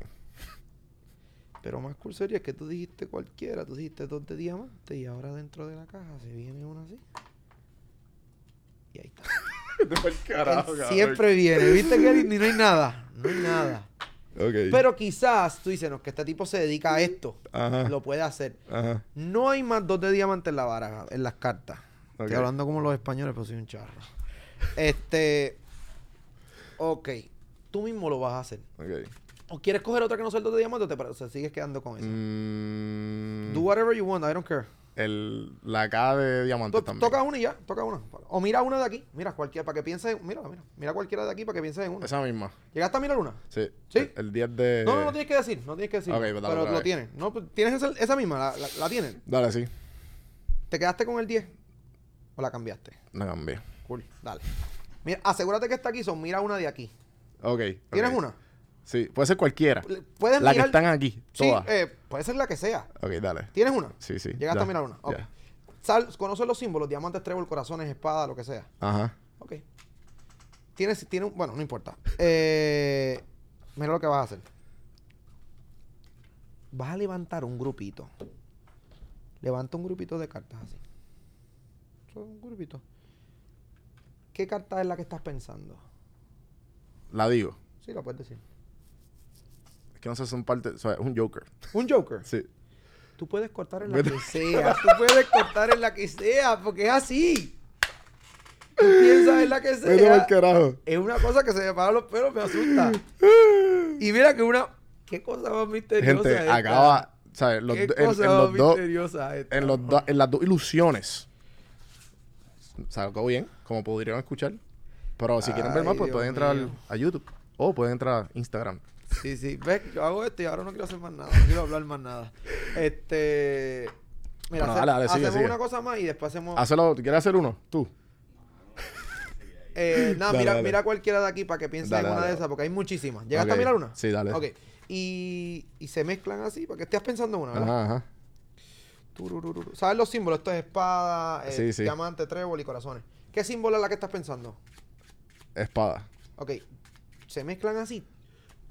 Pero más cool sería que tú dijiste cualquiera, tú dijiste 2 de diamante y ahora dentro de la caja se viene una así. Y ahí está. (laughs) Él siempre viene, ¿viste que ni no hay nada? No hay nada. Pero quizás tú dices, no, que este tipo se dedica a esto. Ajá. Lo puede hacer. Ajá. No hay más dos de diamante en la baraja, en las cartas. Ok. Estoy hablando como los españoles, pero soy un charro. Este. Ok. Tú mismo lo vas a hacer. Ok. ¿O quieres coger otra que no sea el dos de diamante o te, o sea, sigues quedando con eso? Mm, Do whatever you want, I don't care. El, la K de diamante también. toca una y ya, toca una. O mira una de aquí, mira cualquiera, para que pienses, mira, mira, mira cualquiera de aquí para que pienses en una. Esa misma. ¿Llegaste a mirar una? Sí. ¿Sí? El, el 10 de... No, no, no tienes que decir, no tienes que decir. Ok, pues pero lo vez. tienes. No, pues, tienes esa, esa misma, la, la, la tienes. Dale, sí. ¿Te quedaste con el 10? ¿O la cambiaste? La cambié. Cool, dale. Mira, asegúrate que está aquí, son mira una de aquí. Ok. ¿Tienes una? Sí. Puede ser cualquiera. Puedes La que están aquí. Sí, Todas. eh, puede ser la que sea. Ok, dale. ¿Tienes una? Sí, sí. Llegaste ya, a mirar una. Ok. Sal- ¿Conoces los símbolos? Diamantes, trébol, corazones, espada, lo que sea. Ajá. Ok. Tienes, tiene un- bueno, no importa. Eh, mira lo que vas a hacer. Vas a levantar un grupito. Levanta un grupito de cartas así. Un grupito. ¿Qué carta es la que estás pensando? La digo. Sí, lo puedes decir. Que no sé, son parte. O sea, es un Joker. Un Joker. Sí. Tú puedes cortar en la que sea. Tú puedes cortar en la que sea, porque es así. Tú piensas en la que sea. carajo. Es una cosa que se me paran los pelos, me asusta. Y mira que una. ¿Qué cosa más misteriosa Gente, esta? acaba. ¿Sabes? Los, ¿Qué en, cosa en más los dos. misteriosa esta? En, los do- en las dos ilusiones. Sacó bien, como podrían escuchar. Pero si quieren ver más, pues Dios pueden entrar mío. a YouTube. O pueden entrar a Instagram. Sí, sí. Ves, yo hago esto y ahora no quiero hacer más nada. No quiero hablar más nada. Este. Mira, Bueno, hace- dale, dale, sigue, hacemos sigue. una cosa más y después hacemos. Hazlo, ¿quieres hacer uno? Tú. Eh, nada, Dale, mira, mira cualquiera de aquí para que pienses Dale, en una de esas, porque hay muchísimas. ¿Llegaste Ok. a mirar una? Sí, dale. Ok. Y, y se mezclan así, para que estés pensando en una, ¿verdad? Ajá, ajá. ¿Sabes los símbolos? Esto es espada, eh, Sí, sí. diamante, trébol y corazones. ¿Qué símbolo es la que estás pensando? Espada. Ok. Se mezclan así.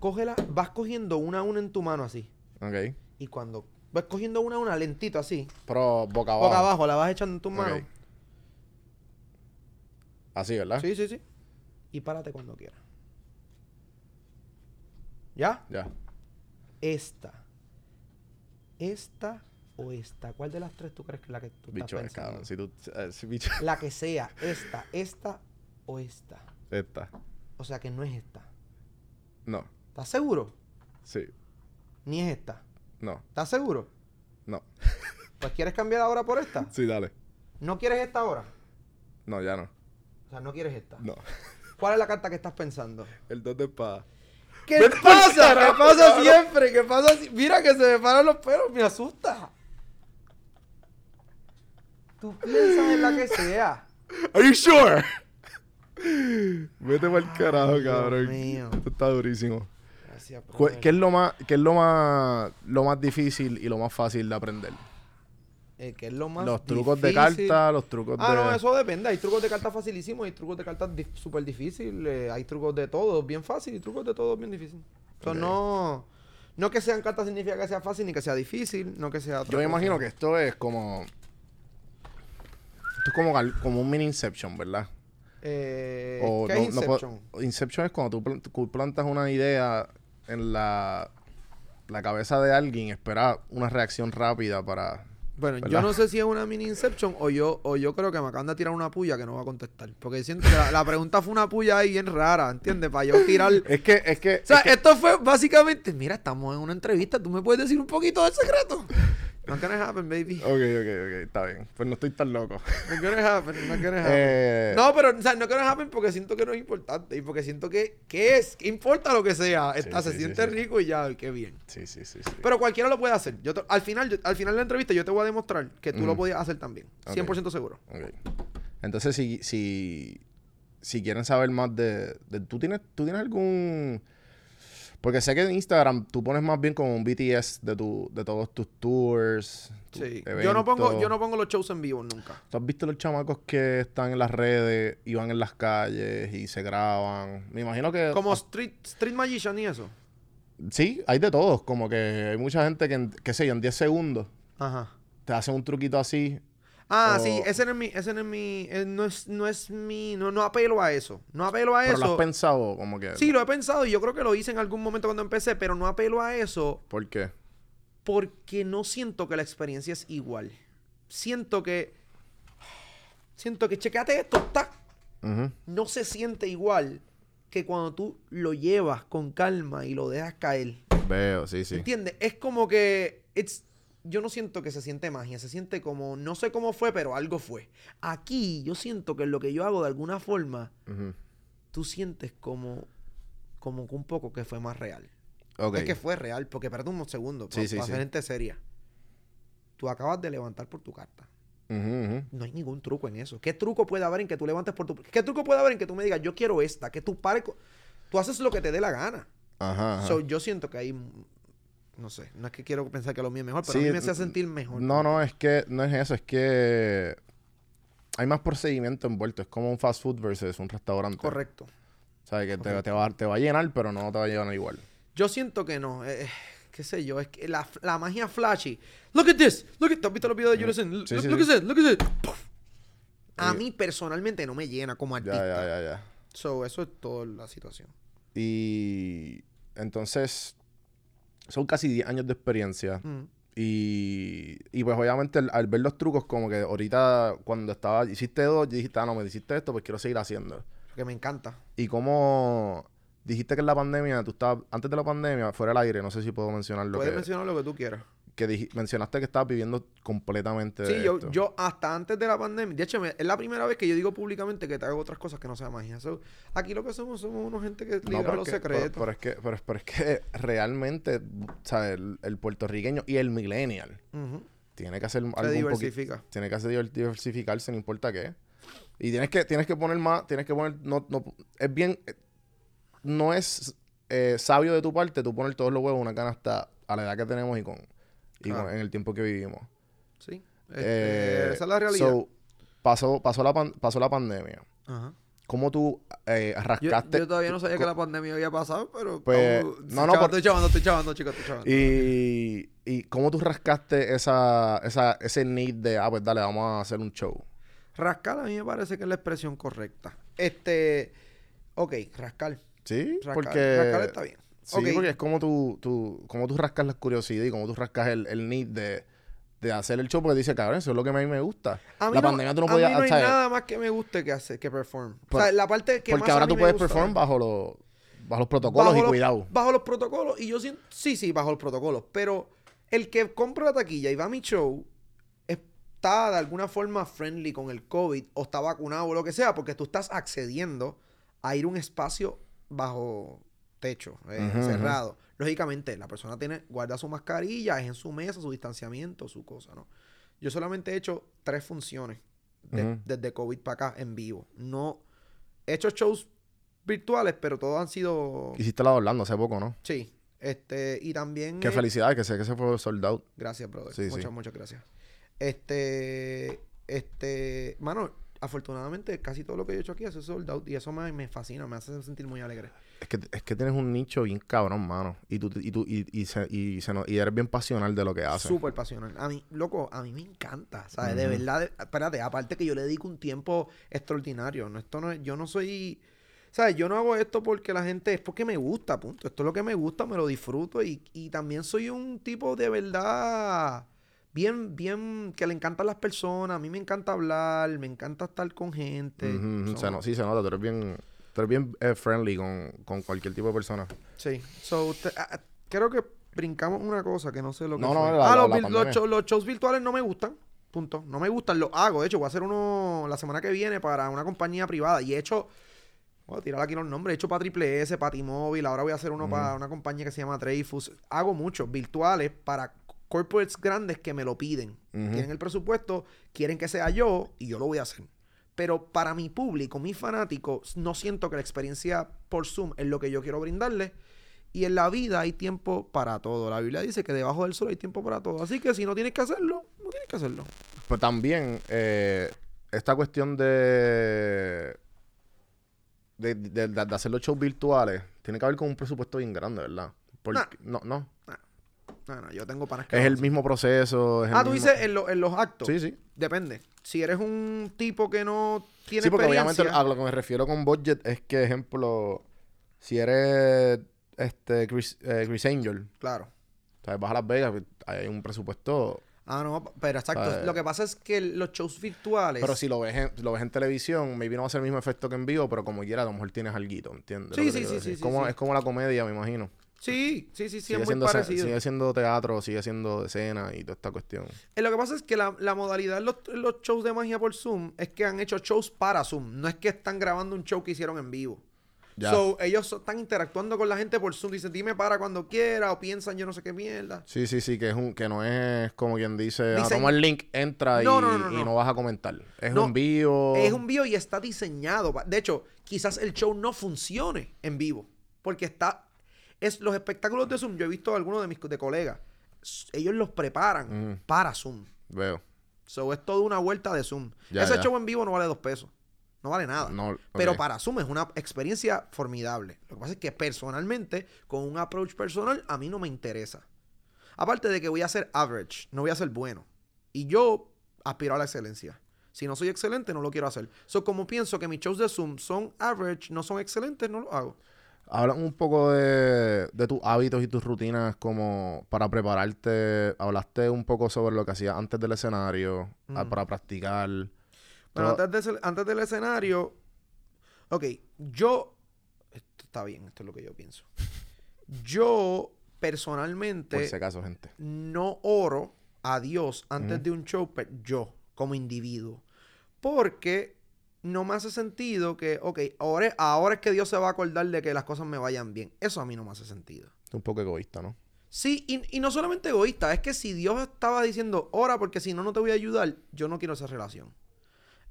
Cógela, vas cogiendo una a una en tu mano así. Ok. Y cuando vas cogiendo una a una lentito así, Pero boca abajo. boca abajo, la vas echando en tus manos. Así, ¿verdad? Sí, sí, sí. Y párate cuando quieras. ¿Ya? Ya. Esta. Esta o esta. ¿Cuál de las tres tú crees que es la que tú Bicho, estás es pensando? Si tú. eh, si bicho. La que sea. Esta, esta o esta. Esta. O sea que no es esta. No. ¿Estás seguro? Sí. Ni es esta. No. ¿Estás seguro? No. (laughs) Pues quieres cambiar ahora por esta. Sí, dale. ¿No quieres esta ahora? No, ya no. O sea, no quieres esta. No. ¿Cuál es la carta que estás pensando? El dos de espada. ¿Qué Vete pasa? ¿Qué pasa siempre? ¿Qué pasa? si- Mira que se me paran los pelos, me asusta. Tú piensas en la que sea. Are you sure? Vete para el carajo, Dios cabrón. mío. Esto está durísimo. Gracias, Cu- brother. ¿Qué es lo más, qué es lo más, lo más difícil y lo más fácil de aprender? Eh, ¿qué es lo más los trucos de carta, los trucos Ah, de. no, eso depende. Hay trucos de cartas facilísimos, hay trucos de cartas súper difíciles, hay trucos de todo bien fácil y trucos de todo bien difícil. O sea, Ok. no, no que sean cartas significa que sea fácil ni que sea difícil, no que sea Yo me imagino que esto es como. Esto es como, un mini Inception, ¿verdad? Eh, O ¿Qué no- es no Inception? Inception es cuando tú plantas una idea en la, la cabeza de alguien y esperas una reacción rápida para. Bueno, yo no sé si es una mini Inception o yo, o yo creo que me acaban de tirar una puya que no va a contestar. Porque siento que la, la pregunta fue una puya ahí bien rara, ¿entiendes? Para yo tirar... (laughs) Es que, es que. O sea, es que- esto fue básicamente, mira, estamos en una entrevista, ¿tú me puedes decir un poquito del secreto? Not gonna happen, baby. Ok, ok, ok, está bien. Pues no estoy tan loco. Not gonna happen, not gonna happen. Eh, No, pero, o sea, no gonna happen porque siento que no es importante y porque siento que, ¿qué es? ¿Qué importa lo que sea? Está, sí, se sí, siente sí. rico y ya, qué bien. Sí, sí, sí. sí. Pero cualquiera lo puede hacer. Yo te- al, final, yo- al final de la entrevista yo te voy a demostrar que tú lo podías hacer también. Ok. 100% seguro. Ok. Entonces, si, si, si quieren saber más de, de- ¿tú, tienes, ¿Tú tienes algún...? Porque sé que en Instagram tú pones más bien como un BTS de, tu, de todos tus tours. Sí. Yo no, pongo, yo no pongo los shows en vivo nunca. ¿Tú has visto los chamacos que están en las redes y van en las calles y se graban? Me imagino que... Como Street, street Magician y eso. Sí, hay de todos. Como que hay mucha gente que, en, qué sé yo, en 10 segundos Ajá. te hacen un truquito así. Ah, O- sí, ese no es mi, ese no es mi, eh, no es, no es mi, no, no apelo a eso. No apelo a Pero lo has eso. pensado como que... Sí, lo he pensado y yo creo que lo hice en algún momento cuando empecé, pero no apelo a eso ¿Por qué? porque no siento que la experiencia es igual. Siento que, siento que, chequeate esto, Ujú. no se siente igual que cuando tú lo llevas con calma y lo dejas caer. Veo, sí, sí. ¿Entiendes? Es como que. It's, yo no siento que se siente magia, se siente como. No sé cómo fue, pero algo fue. Aquí yo siento que lo que yo hago de alguna forma, tú sientes como. Como un poco que fue más real. Ok. Es que fue real, porque espérate un segundo. Sí, para sí, sí. ser gente seria. Tú acabas de levantar por tu carta. No hay ningún truco en eso. ¿Qué truco puede haber en que tú levantes por tu. ¿Qué truco puede haber en que tú me digas, yo quiero esta? Que tú pares. Tú haces lo que te dé la gana. Ajá. ajá. So, yo siento que hay. No sé, no es que quiero pensar que lo mío es mejor, pero Sí, a mí me hace sentir mejor. No, no, es que no es eso, es que hay más procedimiento envuelto. Es como un fast food versus un restaurante. Correcto. O sea, que te, te va, te va a llenar, pero no te va a llenar igual. Yo siento que no. eh, qué sé yo, es que la, la magia flashy. Look at this. Look at, ¿Has visto los videos de? Sí, look sí, look at this. Look at this. Puff. A mí personalmente no me llena como Ya, artista. ya, ya, ya. So, eso es toda la situación. Y entonces, son casi 10 años de experiencia. Mm. Y, y pues obviamente al, al ver los trucos, como que ahorita cuando estaba, hiciste dos, y dijiste, ah, no, me hiciste esto, pues quiero seguir haciendo. Que me encanta. Y como dijiste que en la pandemia, tú estabas, antes de la pandemia, fuera del aire, no sé si puedo mencionar lo Puedes que, mencionar lo que tú quieras. Que mencionaste que estabas viviendo completamente Sí, de yo, esto. yo hasta antes de la pandemia, de hecho, me- es la primera vez que yo digo públicamente que te hago otras cosas que no sea magia. So, aquí lo que somos somos unos gente que No, libra pero los que- pero- secretos. Pero, es que, pero, pero es que realmente, ¿sabes? El, el puertorriqueño y el millennial Ujú. tiene que hacer algo Se un diversifica. Tiene que hacer diver- diversificarse, no importa qué. Y tienes que, tienes que poner más, tienes que poner, no, no, es bien, no es eh, sabio de tu parte tú poner todos los huevos en una canasta a la edad que tenemos y con, y en el tiempo que vivimos. Sí. Este, Eh, esa es la realidad. so, pasó, pasó, la pan- pasó la pandemia. Ajá. ¿Cómo tú eh, rascaste? yo todavía no sabía que la pandemia había pasado, pero. Pues, no, no, por- Estoy chavando, estoy chavando, chicos, estoy chavando. Y, y cómo tú rascaste esa, esa, ese need de, ah, pues dale, vamos a hacer un show. Rascar a mí me parece que es la expresión correcta. Este. Ok, rascar. Sí, Rascar, porque... rascar está bien. Sí, Ok. porque es como tú, tú, como tú rascas la curiosidad y como tú rascas el, el need de, de hacer el show porque dice, cabrón, eso es lo que a mí me gusta. A mí la no- pandemia tú no a podías, mí no hay ¿sabes? nada más que me guste que hacer, que perform. Por- o sea, la parte que porque más a ahora mí tú puedes gusta perform bajo los, bajo los protocolos bajo y los- cuidado. Bajo los protocolos. Y yo siento, sí, sí, bajo los protocolos. Pero el que compra la taquilla y va a mi show está de alguna forma friendly con el COVID o está vacunado o lo que sea, porque tú estás accediendo a ir a un espacio bajo techo, eh, cerrado. Lógicamente, la persona tiene, guarda su mascarilla, es en su mesa, su distanciamiento, su cosa, ¿no? Yo solamente he hecho tres funciones de- desde COVID para acá en vivo. No he hecho shows virtuales, pero todos han sido Hiciste la de Orlando hace poco, ¿no? Sí. Este, y también. Qué eh, felicidades, que sé que se fue sold out. Gracias, brother. Sí, muchas, sí. muchas gracias. Este. Este. Mano, afortunadamente, casi todo lo que yo he hecho aquí es sold out. Y eso me, me fascina, me hace sentir muy alegre. Es que, es que tienes un nicho bien cabrón, mano. Y tú, y tú, y, y, se- y, se no- y eres bien pasional de lo que haces. Súper pasional. A mí, loco, a mí me encanta. ¿Sabes? De verdad. de- espérate, aparte que yo le dedico un tiempo extraordinario. No, esto no yo no soy. ¿Sabes? Yo no hago esto porque la gente. Es porque me gusta, punto. Esto es lo que me gusta, me lo disfruto. Y, y también soy un tipo de verdad. Bien, bien. Que le encantan las personas. A mí me encanta hablar. Me encanta estar con gente. So, Se no- sí, se nota. Tú eres bien, tú eres bien eh, friendly con, con cualquier tipo de persona. Sí. So, te- ah, ah, creo que brincamos una cosa que no sé lo que No, fue. no, la- ah, la- los, la los pandemia. show- los shows virtuales no me gustan. Punto. No me gustan. Los hago. De hecho, voy a hacer uno la semana que viene para una compañía privada. Y he hecho... Voy a tirar aquí los nombres. He hecho para Triple S, para T-Mobile. Ahora voy a hacer uno para una compañía que se llama Dreyfus. Hago muchos virtuales para corporates grandes que me lo piden. Tienen el presupuesto, quieren que sea yo y yo lo voy a hacer. Pero para mi público, mis fanáticos, no siento que la experiencia por Zoom es lo que yo quiero brindarles. Y en la vida hay tiempo para todo. La Biblia dice que debajo del sol hay tiempo para todo. Así que si no tienes que hacerlo, no tienes que hacerlo. Pues también, eh, esta cuestión de de, de, de- de hacer los shows virtuales tiene que ver con un presupuesto bien grande, ¿verdad? Porque, no, no. No, no, yo tengo panas que Es lo el hacen. mismo proceso. es el Ah, tú mismo- dices en, lo- en los actos. Sí, sí. Depende. Si eres un tipo que no tiene Sí, porque obviamente experiencia... a lo que me refiero con budget es que, ejemplo, si eres este Chris, eh, Chris Angel, Claro. o sea, vas a Las Vegas, pues, hay un presupuesto. Ah, no, pero exacto. Lo que pasa es que los shows virtuales... Pero si lo ves en, lo ves en televisión, maybe no va a ser el mismo efecto que en vivo, pero como quiera, a lo mejor tienes algo, ¿entiendes? Sí, Lo que te sí, quiero sí, decir. sí, es, sí, como, sí. es como la comedia, me imagino. Sí, sí, sí, sí, sigue, es muy parecido. sigue siendo teatro, sigue siendo escena y toda esta cuestión. Eh, Lo que pasa es que la, la modalidad en los, shows de magia por Zoom es que han hecho shows para Zoom. No es que están grabando un show que hicieron en vivo. Ya. So, ellos están interactuando con la gente por Zoom. Dicen, dime para cuando quiera o piensan yo no sé qué mierda. Sí, sí, sí, que es un, que no es como quien dice, ah, Dicen- toma el link, entra y No, y no. vas a comentar. Es un vivo. Es un vivo y está diseñado. De hecho, quizás el show no funcione en vivo. Porque está... Es los espectáculos de Zoom. Yo he visto a algunos de mis de colegas. Ellos los preparan para Zoom. Veo. So, es toda una vuelta de Zoom. Ya, Ese ya. show en vivo no vale dos pesos. No vale nada. No, Pero para Zoom es una experiencia formidable. Lo que pasa es que personalmente, con un approach personal, a mí no me interesa. Aparte de que voy a ser average, no voy a ser bueno. Y yo aspiro a la excelencia. Si no soy excelente, no lo quiero hacer. So, como pienso que mis shows de Zoom son average, no son excelentes, no lo hago. Habla un poco de, de tus hábitos y tus rutinas como para prepararte. Hablaste un poco sobre lo que hacías antes del escenario, ah, para practicar. Bueno, antes, de- antes del escenario, ok, yo, esto está bien, esto es lo que yo pienso. Yo, personalmente, por si acaso, gente. no oro a Dios antes de un show, pero yo, como individuo. Porque no me hace sentido que, ok, ahora, ahora es que Dios se va a acordar de que las cosas me vayan bien. Eso a mí no me hace sentido. Es un poco egoísta, ¿no? Sí, y, y no solamente egoísta, es que si Dios estaba diciendo, ora porque si no, no te voy a ayudar, yo no quiero esa relación.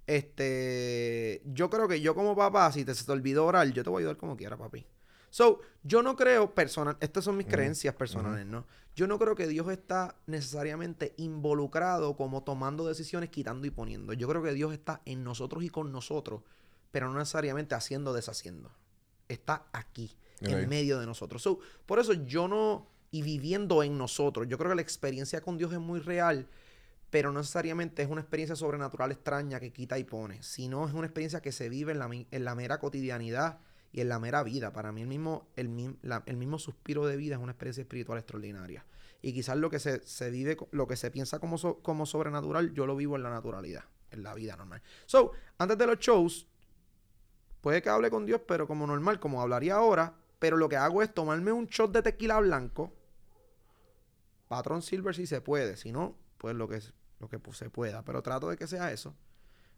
Este, yo creo que yo como papá, si te, se te olvidó orar, yo te voy a ayudar como quiera, papi. So, yo no creo personal, estas son mis creencias personales, ¿no? Yo no creo que Dios está necesariamente involucrado como tomando decisiones, quitando y poniendo. Yo creo que Dios está en nosotros y con nosotros, pero no necesariamente haciendo, deshaciendo. Está aquí, en medio de nosotros. So, por eso yo no, y viviendo en nosotros, yo creo que la experiencia con Dios es muy real, pero no necesariamente es una experiencia sobrenatural extraña que quita y pone, sino es una experiencia que se vive en la, en la mera cotidianidad y en la mera vida. Para mí el mismo, el, el mismo suspiro de vida es una experiencia espiritual extraordinaria. Y quizás lo que se, se vive, lo que se piensa como, como sobrenatural, yo lo vivo en la naturalidad, en la vida normal. So, antes de los shows, puede que hable con Dios, pero como normal, como hablaría ahora, pero lo que hago es tomarme un shot de tequila blanco, Patron Silver si se puede, si no, pues lo que, lo que se pueda, pero trato de que sea eso.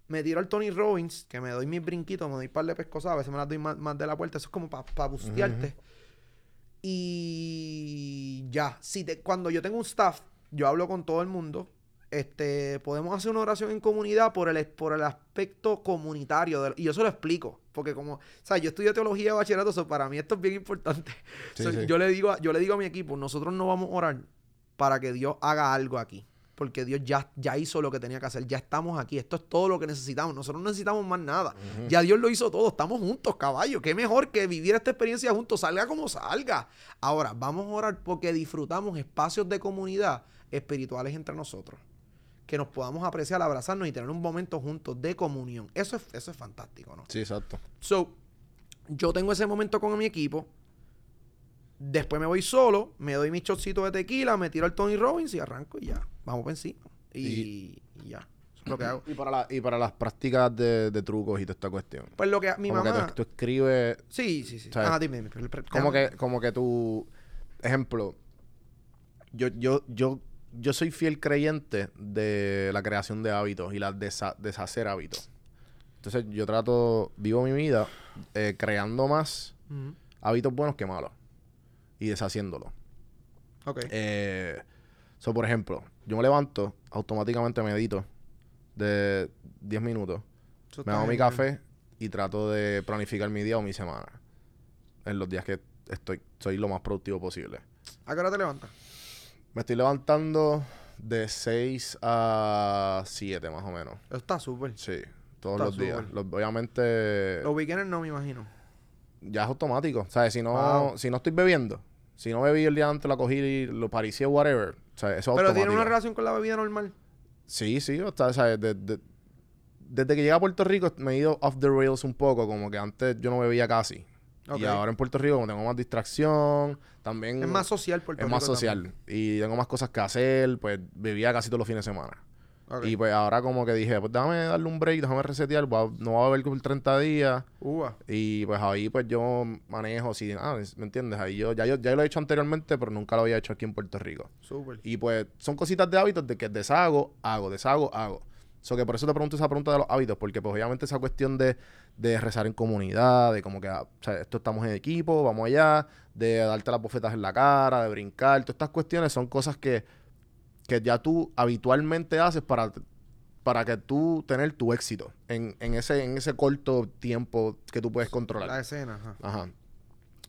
Me tiro al Tony Robbins, que me doy mis brinquitos, me doy un par de pescosadas, a veces me las doy más, más de la puerta, eso es como para bustearte. Y ya, si te- cuando yo tengo un staff, yo hablo con todo el mundo. Este, podemos hacer una oración en comunidad por el, por el aspecto comunitario. del- y yo se lo explico. Porque como, o sea, yo estudio teología de bachillerato, so para mí esto es bien importante. Sí, So, sí. Yo, le digo, a- yo le digo a mi equipo, nosotros no vamos a orar para que Dios haga algo aquí. Porque Dios ya, ya hizo lo que tenía que hacer. Ya estamos aquí. Esto es todo lo que necesitamos. Nosotros no necesitamos más nada. Ya Dios lo hizo todo. Estamos juntos, caballo. Qué mejor que vivir esta experiencia juntos. Salga como salga. Ahora, vamos a orar porque disfrutamos espacios de comunidad espirituales entre nosotros. Que nos podamos apreciar, abrazarnos y tener un momento juntos de comunión. Eso es, eso es fantástico, ¿no? Sí, exacto. So, yo tengo ese momento con mi equipo. Después me voy solo, me doy mis chocitos de tequila, me tiro al Tony Robbins y arranco y ya. Vamos por encima. Y, Y- ya. Eso es lo que hago. (clears throat) Y para, la- y para las prácticas de, de trucos y toda esta cuestión. Pues lo que mi como mamá. que tú, tú escribes Sí, sí, sí. ¿Sabes? Ajá, dime, dime. pero- pero- como que, como que tu ejemplo, yo, yo, yo, yo soy fiel creyente de la creación de hábitos y la desa- deshacer hábitos. Entonces yo trato, vivo mi vida eh, creando más hábitos buenos que malos y deshaciéndolos. Ok. Eh, so, por ejemplo, yo me levanto, automáticamente medito de 10 minutos, Eso me hago mi café y trato de planificar mi día o mi semana en los días que estoy soy lo más productivo posible. ¿A qué hora te levantas? Me estoy levantando de 6 a 7 más o menos. Está súper. Sí, todos Está los días. Los- obviamente Los weekends no me imagino. ya es automático. ¿Sabes? Si no, Wow. si no estoy bebiendo, si no bebí el día antes, la cogí y lo paricié, whatever. ¿sabes? Eso es Pero tiene una relación con la bebida normal. Sí, sí, o sea. De- de- desde que llegué a Puerto Rico me he ido off the rails un poco, como que antes yo no bebía casi. Ok. Y ahora en Puerto Rico como tengo más distracción, también Es más social por es más social y tengo más cosas que hacer, pues bebía casi todos los fines de semana. Y pues ahora como que dije, pues déjame darle un break, déjame resetear, no voy a beber por 30 días. Uva. Y pues ahí pues yo manejo, si, ah, ¿me entiendes? Ahí yo ya, yo ya lo he hecho anteriormente, pero nunca lo había hecho aquí en Puerto Rico. Súper. Y pues son cositas de hábitos de que deshago, hago, deshago, hago. So que por eso te pregunto esa pregunta de los hábitos, porque pues obviamente esa cuestión de, de rezar en comunidad, de como que, ah, o sea, esto estamos en equipo, vamos allá, de darte las bofetas en la cara, de brincar, todas estas cuestiones son cosas que, que ya tú habitualmente haces para, para que tú tener tu éxito en, en, ese, en ese corto tiempo que tú puedes controlar. La escena, ajá. Ajá.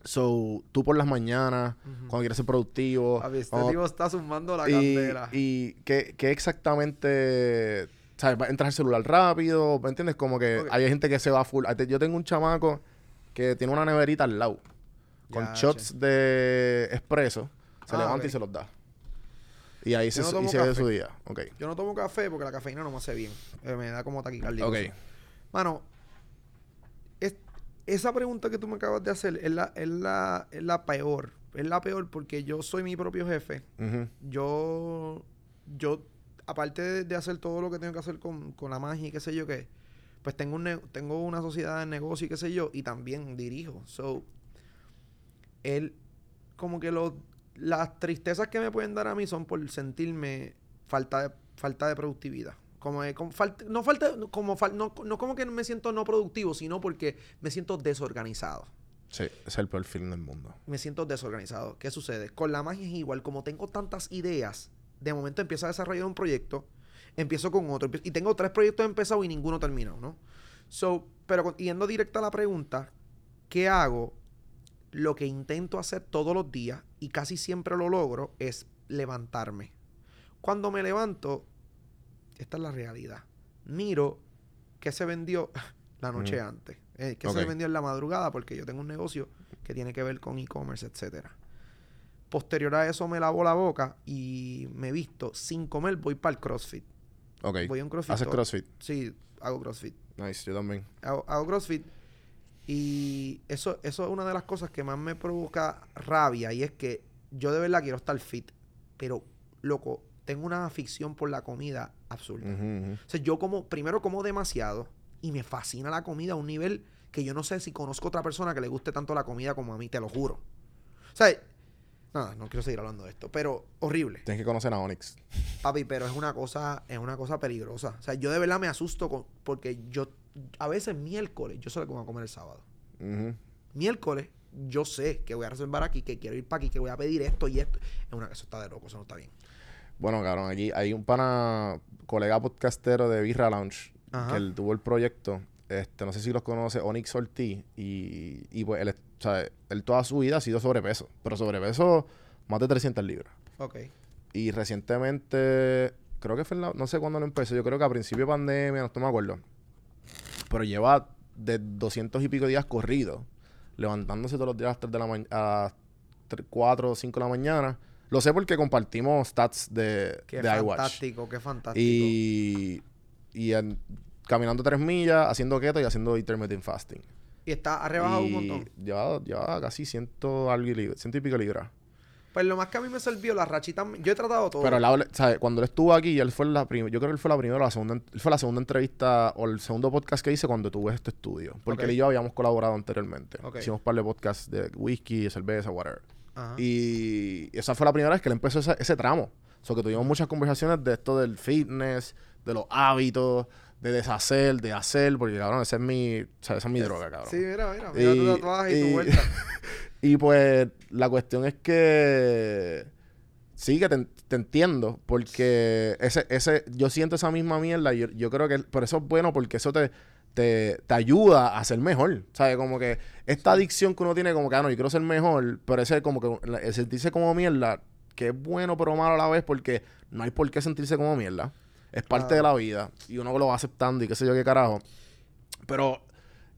So, tú por las mañanas, cuando quieres ser productivo, Papi, este tipo está sumando la y, candela. y ¿qué, qué exactamente, sabes, va a entrar el celular rápido, ¿me entiendes? Como que hay gente que se va full. Yo tengo un chamaco que tiene una neverita al lado, con Ya, shots de espresso, se Ah, levanta y se los da. Y ahí se, no y se ve su día. Ok. Yo no tomo café porque la cafeína no me hace bien. Eh, me da como taquicardia. Ok. Mano, es- esa pregunta que tú me acabas de hacer es la, es, la, es la peor. Es la peor porque yo soy mi propio jefe. Yo, yo aparte de, de hacer todo lo que tengo que hacer con, con la magia y qué sé yo qué, pues tengo, un tengo una sociedad de negocio y qué sé yo, y también dirijo. So, él, como que lo, las tristezas que me pueden dar a mí son por sentirme falta de, falta de productividad. Como, de- como falta, no falta, como fal- no, no como que me siento no productivo, sino porque me siento desorganizado. Sí, es el peor feeling del mundo. Me siento desorganizado. ¿Qué sucede? Con la magia es igual. Como tengo tantas ideas, de momento empiezo a desarrollar un proyecto, empiezo con otro, y tengo tres proyectos empezados y ninguno terminado, ¿no? So, pero yendo directa a la pregunta, ¿qué hago? Lo que intento hacer todos los días, y casi siempre lo logro, es levantarme. Cuando me levanto, esta es la realidad. Miro que se vendió (laughs) la noche Mm. antes. eh, que Ok. se vendió en la madrugada porque yo tengo un negocio que tiene que ver con e-commerce, etcétera. Posterior a eso me lavo la boca y me visto sin comer, voy para el CrossFit. Ok. Voy a un CrossFit. Haces CrossFit. Sí, hago CrossFit. Nice, yo también. Hago, hago CrossFit. Y eso, eso es una de las cosas que más me provoca rabia. Y es que yo de verdad quiero estar fit. Pero, loco, tengo una afición por la comida absurda. O sea, yo como, primero como demasiado y me fascina la comida a un nivel que yo no sé si conozco otra persona que le guste tanto la comida como a mí, te lo juro. O sea, nada, no quiero seguir hablando de esto, pero horrible. Tienes que conocer a Onyx. Papi, pero es una cosa, es una cosa peligrosa. O sea, yo de verdad me asusto con- porque yo, a veces miércoles, yo sé lo que voy a comer el sábado. Miércoles, yo sé que voy a reservar aquí, que quiero ir para aquí, que voy a pedir esto y esto. Es una, eso está de loco, eso no está bien. Bueno, cabrón, aquí hay un pana, colega podcastero de Birra Lounge, Ajá. que él tuvo el proyecto. Este, no sé si los conoce, Onyx Ortiz. Y, y pues él, o sea, él toda su vida ha sido sobrepeso. Pero sobrepeso más de 300 libras. Ok. Y recientemente, creo que fue en la- no sé cuándo lo empezó, yo creo que a principio de pandemia, no estoy me acuerdo. Pero lleva de 200 y pico días corridos, levantándose todos los días a las 3 de la mañana, a las 4 o 5 de la mañana. Lo sé porque compartimos stats de, Qué de iWatch. fantástico, qué fantástico. Y, y en- caminando 3 millas, haciendo keto y haciendo intermittent fasting. Y está, ha rebajado un Y montón. Lleva, lleva casi ciento, algo y libra- ciento y pico libras. Pues lo más que a mí me sirvió, la rachita, yo he tratado todo. Pero él habla- ¿sabe? cuando él estuvo aquí, él fue la prim- yo creo que él fue la primera o la segunda, él fue la segunda entrevista o el segundo podcast que hice cuando tuve este estudio. Porque él y yo habíamos colaborado anteriormente. Hicimos un par de podcasts de whisky, de cerveza, whatever. Ajá. Y esa fue la primera vez que él empezó ese, ese tramo. O sea, que tuvimos muchas conversaciones de esto del fitness, de los hábitos, de deshacer, de hacer, porque cabrón, esa es mi, o sea, esa es mi droga, cabrón. Sí, mira, mira, mira Y- tu tatuaje y, tu vuelta. (laughs) Y pues la cuestión es que sí que te, te entiendo porque ese ese yo siento esa misma mierda y yo, yo creo que por eso es bueno porque eso te te, te ayuda a ser mejor, ¿sabes? Como que esta adicción que uno tiene como que, ah, no, yo quiero ser mejor, pero ese como que el sentirse como mierda, que es bueno pero malo a la vez porque no hay por qué sentirse como mierda. Es parte de la vida y uno lo va aceptando y qué sé yo qué carajo. Pero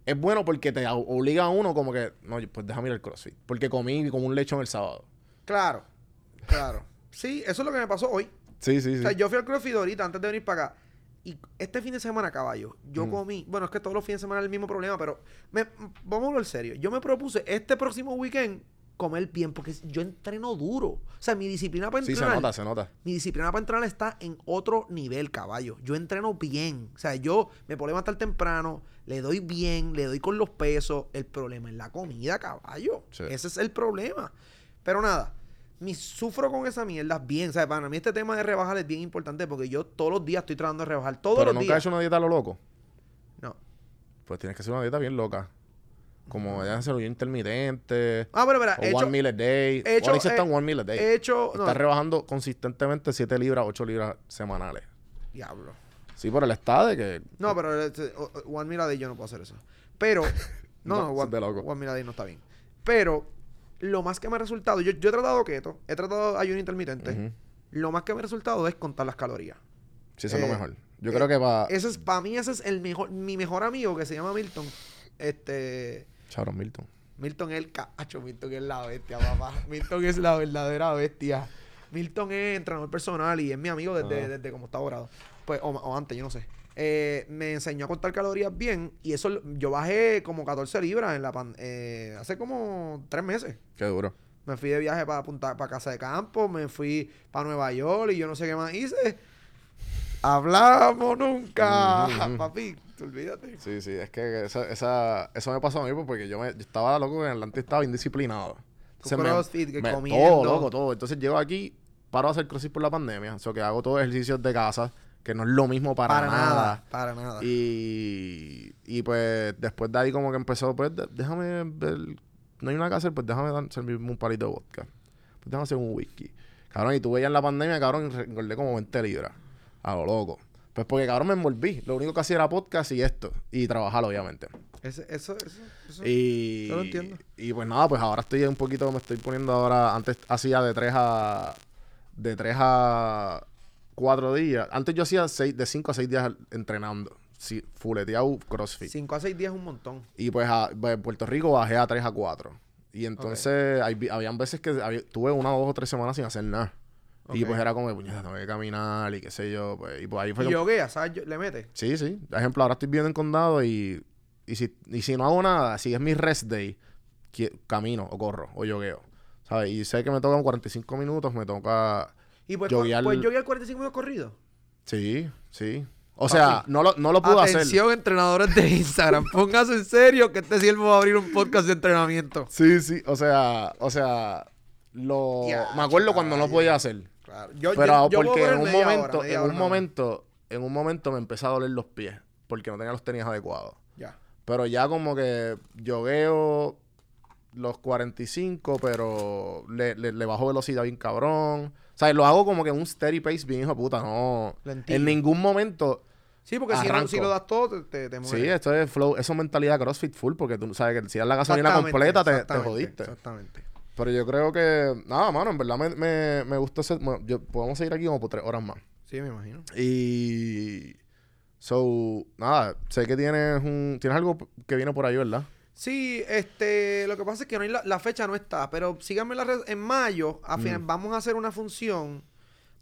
es bueno porque te obliga a uno como que, no, pues déjame ir al CrossFit. Porque comí como un lechón el sábado. Claro, claro. Sí, eso es lo que me pasó hoy. Sí, sí, sí. O sea, yo fui al CrossFit ahorita antes de venir para acá. Y este fin de semana, caballo, yo Mm. comí. Bueno, es que todos los fines de semana es el mismo problema, pero me, vamos a hablar serio. Yo me propuse este próximo weekend comer bien, porque yo entreno duro. O sea, mi disciplina para Sí, se entrenar. nota, se nota. Mi disciplina para entrenar está en otro nivel, caballo. Yo entreno bien. O sea, yo me puedo levantar temprano, le doy bien, le doy con los pesos. El problema es la comida, caballo. Sí. Ese es el problema. Pero nada, mi, sufro con esa mierda bien. O sea, para mí este tema de rebajar es bien importante porque yo todos los días estoy tratando de rebajar. Todos Pero los nunca días. has hecho una dieta a lo loco. No. Pues tienes que hacer una dieta bien loca. Como ya hacerlo bien intermitente. Ah, pero mira, o he one hecho, meal a day. he hecho- está en one meal a day. he hecho, no, Está rebajando consistentemente 7 libras, 8 libras semanales. diablo. Sí, pero él está de que... No, pero este, One Meal a Day yo no puedo hacer eso. Pero, (laughs) no, No, One, de loco. One Meal a Day no está bien. Pero, lo más que me ha resultado, yo, yo he tratado keto, he tratado ayuno intermitente. Lo más que me ha resultado es contar las calorías. Sí, eso es Eh, lo mejor. Yo eh, creo que va... Ese es, para mí, ese es el mejor, mi mejor amigo que se llama Milton. Este, Charon Milton. Milton es el cacho, Milton es la bestia, papá. (laughs) Milton es la verdadera bestia. Milton es entrenador personal y es mi amigo desde, Ajá. desde como está grado. Pues, o, o antes, yo no sé. Eh, me enseñó a contar calorías bien y eso yo bajé como 14 libras en la pan- eh, hace como tres meses. Qué duro. Me fui de viaje para para Casa de Campo, me fui para Nueva York y yo no sé qué más hice. Hablamos nunca, ujú. papi, te olvídate. Sí, sí, es que esa, esa- eso me pasó a mí pues, porque yo, me, yo estaba loco en Atlanta estaba indisciplinado. Entonces me- crossfit, que me- comiendo. Todo, loco, todo. Entonces llego aquí, paro a hacer crossfit por la pandemia. O sea, que hago todos ejercicios de casa, que no es lo mismo para, Para, nada. nada, para nada. Y, y pues después de ahí como que empezó, pues de- déjame ver, no hay nada que hacer, pues déjame dar, servirme un palito de vodka. Pues déjame hacer un whisky. Cabrón, y tú veías en la pandemia, cabrón, engordé como 20 libras. A lo loco. Pues porque, cabrón, me envolví. Lo único que hacía era podcast y esto. Y trabajar, obviamente. Ese- eso, eso, eso. Y, yo lo entiendo. y pues nada, pues ahora estoy un poquito, me estoy poniendo ahora, antes hacía de 3 a, de 3 a 4 días. Antes yo hacía seis, de 5 a 6 días entrenando. Sí, fuleteado CrossFit. 5 a 6 días es un montón. Y pues a- pues, en Puerto Rico bajé a 3 a 4. Y entonces hay vi- habían veces que había- tuve una, dos o tres semanas sin hacer nada. Y pues era como, puñeta, tengo que caminar y qué sé yo. Pues, y pues ahí fue Y yoguea, ¿sabes? Yo- Le mete. Sí, sí. Por ejemplo, ahora estoy viviendo en condado y, y, si, y si no hago nada, si es mi rest day, camino o corro o yogueo. ¿Sabes? Y sé que me tocan 45 minutos, me toca... Y pues, Yoguear- pues yoguear 45 minutos corrido. Sí, sí. O sea, no lo, no lo puedo hacer. Atención, entrenadores de Instagram. (laughs) Póngase en serio que este siervo va a abrir un podcast de entrenamiento. Sí, sí. O sea, o sea, lo... Ya, me acuerdo cuando no podía hacer. Claro. Yo, Pero yo- porque en un hora, momento, en un momento, en un momento me empezó a doler los pies porque no tenía los tenis adecuados. Ya. Pero ya como que yogueo los 45, pero le, le, le bajo velocidad bien cabrón. O sea, lo hago como que en un steady pace bien hijo de puta, no. En ningún momento. Sí, porque si, no, si lo das todo, te, te, te Sí, mueres. esto es flow, eso es mentalidad CrossFit full, porque tú sabes que si das la gasolina completa te, te jodiste. Exactamente. Pero yo creo que, nada, mano, en verdad me, me, me gustó ese. bueno, yo, podemos seguir aquí como por tres horas más. Sí, me imagino. Y. So, nada, sé que tienes un. Tienes algo que viene por ahí, ¿verdad? Sí, este, lo que pasa es que no hay la, la fecha no está, pero síganme en la red. En mayo, a final, Mm. vamos a hacer una función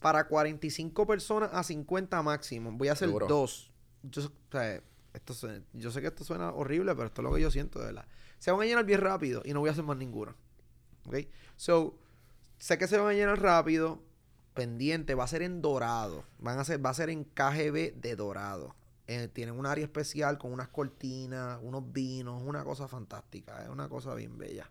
para 45 personas a 50 máximo. Voy a hacer Seguro. dos. Yo, o sea, esto yo sé que esto suena horrible, pero esto es lo que yo siento, de verdad. Se van a llenar bien rápido y no voy a hacer más ninguno. ¿Ok? So, sé que se van a llenar rápido. Pendiente, va a ser en dorado. Van a ser, va a ser en KGB de dorado. Eh, tienen un área especial con unas cortinas, unos vinos, una cosa fantástica, es una cosa bien bella.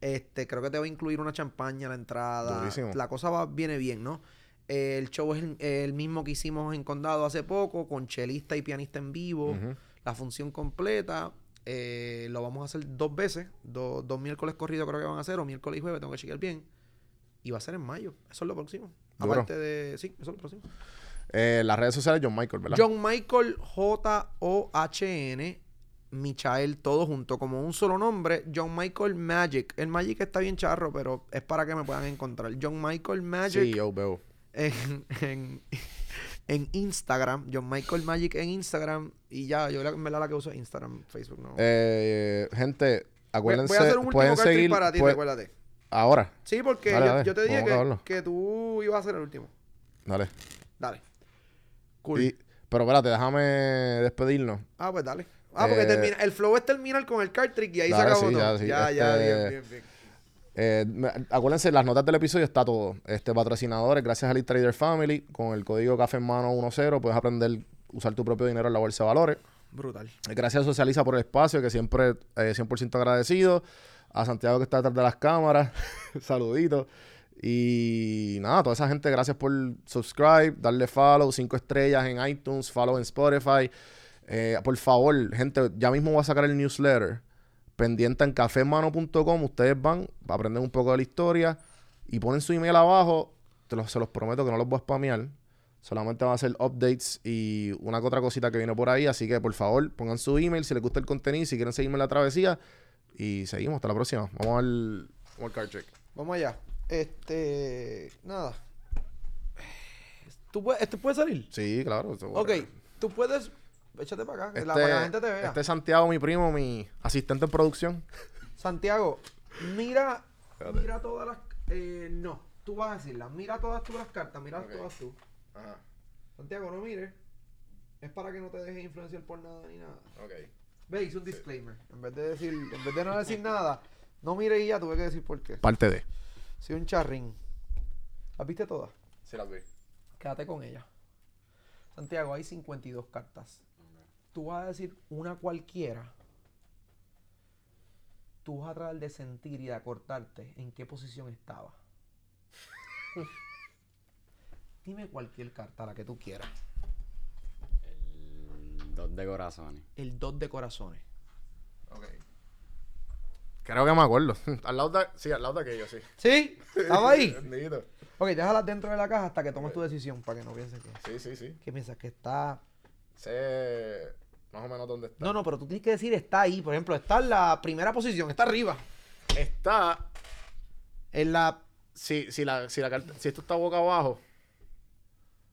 Este, creo que te va a incluir una champaña a la entrada. Durísimo. La cosa va, viene bien, ¿no? Eh, el show es el, el mismo que hicimos en Condado hace poco, con chelista y pianista en vivo. La función completa. Eh, lo vamos a hacer dos veces. do- dos miércoles corridos creo que van a hacer, o miércoles y jueves, tengo que chequear bien. Y va a ser en mayo. Eso es lo próximo. Duro. Aparte de. Sí, eso es lo próximo. Eh, las redes sociales, John Michael, ¿verdad? John Michael J-O-H-N. Michael, todo junto, como un solo nombre. John Michael Magic. El Magic está bien charro, pero es para que me puedan encontrar. John Michael Magic Sí, yo veo. en, en, en Instagram. John Michael Magic en Instagram. Y ya, yo la, verdad la que uso es Instagram, Facebook, no. Eh, gente, voy, acuérdense, voy a hacer un último pueden seguir para ti, puede- recuérdate. ahora. Sí, porque Dale, yo, dale, yo te dije que, que tú ibas a ser el último. Dale. Dale. Cool. Y- pero espérate, déjame despedirnos. Ah, pues dale. Ah, porque Eh, termina, el flow es terminar con el card trick y ahí Dale, se acabó sí, todo. ya, sí, ya, ya, este- bien, bien, bien. Eh, acuérdense, en las notas del episodio está todo. Este patrocinadores, gracias a Elite Trader Family, con el código Café en Mano 10 puedes aprender a usar tu propio dinero en la bolsa de valores. Brutal. Eh, Gracias a Socializa por el espacio, que siempre eh, 100% agradecido. A Santiago que está detrás de las cámaras, (laughs) saludito. Y nada, toda esa gente, gracias por subscribe, darle follow, cinco estrellas en iTunes, follow en Spotify. Eh, por favor, gente, ya mismo voy a sacar el newsletter. Pendiente en cafemano.com. Ustedes van, aprenden un poco de la historia y ponen su email abajo. Te se los prometo que no los voy a spamear. Solamente van a hacer updates y una que otra cosita que viene por ahí. Así que por favor, pongan su email si les gusta el contenido, si quieren seguirme en la travesía. Y seguimos, hasta la próxima. Vamos al, vamos al card check. Vamos allá. Este. Nada. ¿Tú puedes, ¿Este puede salir? Sí, claro. Ok. Tú puedes. Échate para acá. que Este, la, para que la gente te vea. este es Santiago, mi primo, mi asistente en producción. Santiago, mira. Mira todas las. Eh, no. tú vas a decirlas. Mira todas las cartas, mira todas tú. Ajá. Santiago, no mires. Es para que no te dejes influenciar por nada ni nada. Ok. Ve, hice un disclaimer. En vez de decir, en vez de no decir nada, no mire y ya tuve que decir por qué. Parte de. Soy un charrín. ¿Las viste todas? Sí, las vi. Quédate con ella. Santiago, hay 52 cartas. Tú vas a decir una cualquiera. Tú vas a tratar de sentir y de acordarte en qué posición estaba. (laughs) Dime cualquier carta, la que tú quieras. El dos de corazones. El 2 de corazones. Ok. Creo que me acuerdo. (laughs) al lado de. Sí, al lado de aquello, sí. ¿Sí? ¿Estaba ahí? (laughs) Ok, déjala dentro de la caja hasta que tomes tu decisión para que no pienses que... Sí, sí, sí. ¿Qué piensas? Que está... Sé más o menos dónde está. No, no, pero tú tienes que decir está ahí. Por ejemplo, está en la primera posición, está arriba. Está. En la... Si, si, la, si, la carta, si esto está boca abajo.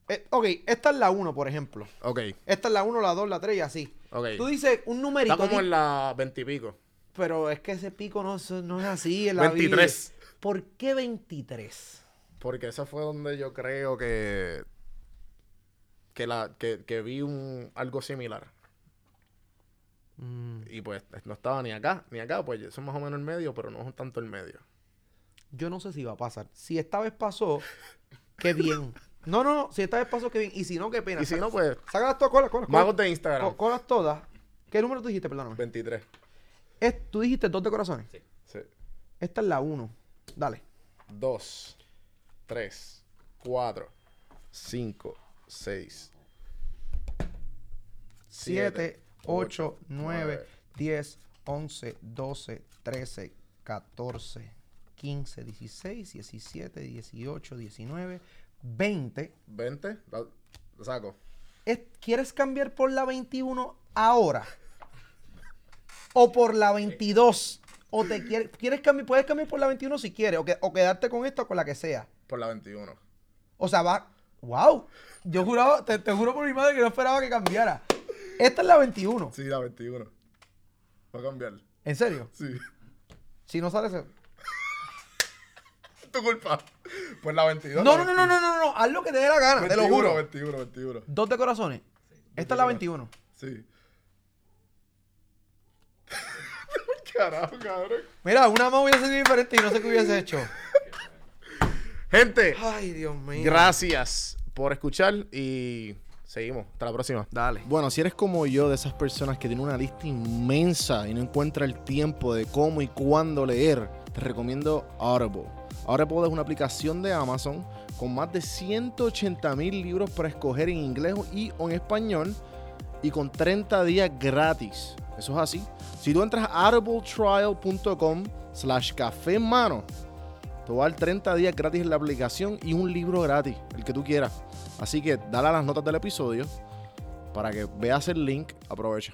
eh, ok, esta es la 1, por ejemplo. Ok. Esta es la 1, la 2, la 3 y así. Ok. Tú dices un numerito. Está como en la veintipico. Pero es que ese pico no, es- no es así en la 23. vida. ¿Por qué 23? Porque esa fue donde yo creo que. Que, la, que, que vi un, algo similar. Mm, Y pues no estaba ni acá, ni acá. Pues eso es más o menos el medio, pero no es tanto el medio. yo no sé si va a pasar. Si esta vez pasó, qué bien. No, no, no. Si esta vez pasó, qué bien. Y si no, qué pena. Y si no, pues. Sácalas todas, colas, colas. Magos de Instagram. Co- colas todas. ¿Qué número tú dijiste, perdóname? 23. Es- tú dijiste dos de corazones. Sí. Esta es la 1. Dale. 2, 3, 4, 5, 6, 7, 8, 9, 10, 11, 12, 13, 14, 15, 16, 17, 18, 19, 20. 20. La, la saco. Es- ¿Quieres cambiar por la 21 ahora? ¿O por la 22? ¿O te quieres, quieres cambiar? Puedes cambiar por la 21 si quieres. O, que- o quedarte con esta o con la que sea. Por la 21. O sea, va. ¡Wow! Yo juraba, te, te juro por mi madre que no esperaba que cambiara. Esta es la 21. Sí, la 21. Va a cambiar. ¿En serio? Sí. Si no sale ese. (laughs) tu culpa. Pues la 22. No, la no, no, no, no, no, no. Haz lo que te dé la gana, te lo 21, juro. 21, 21. Dos de corazones. Esta es la 21. Sí. (laughs) Carajo, cabrón. Mira, una más hubiese sido diferente y no sé qué hubiese hecho. Gente, Ay, Dios mío. gracias por escuchar y seguimos. Hasta la próxima. Dale. Bueno, si eres como yo, de esas personas que tienen una lista inmensa y no encuentra el tiempo de cómo y cuándo leer, te recomiendo Audible. Audible es una aplicación de Amazon con más de 180 mil libros para escoger en inglés y o en español y con 30 días gratis. Eso es así. Si tú entras a audibletrial.com slash café en mano, te va a dar 30 días gratis en la aplicación y un libro gratis, el que tú quieras. Así que dale a las notas del episodio para que veas el link. Aprovecha.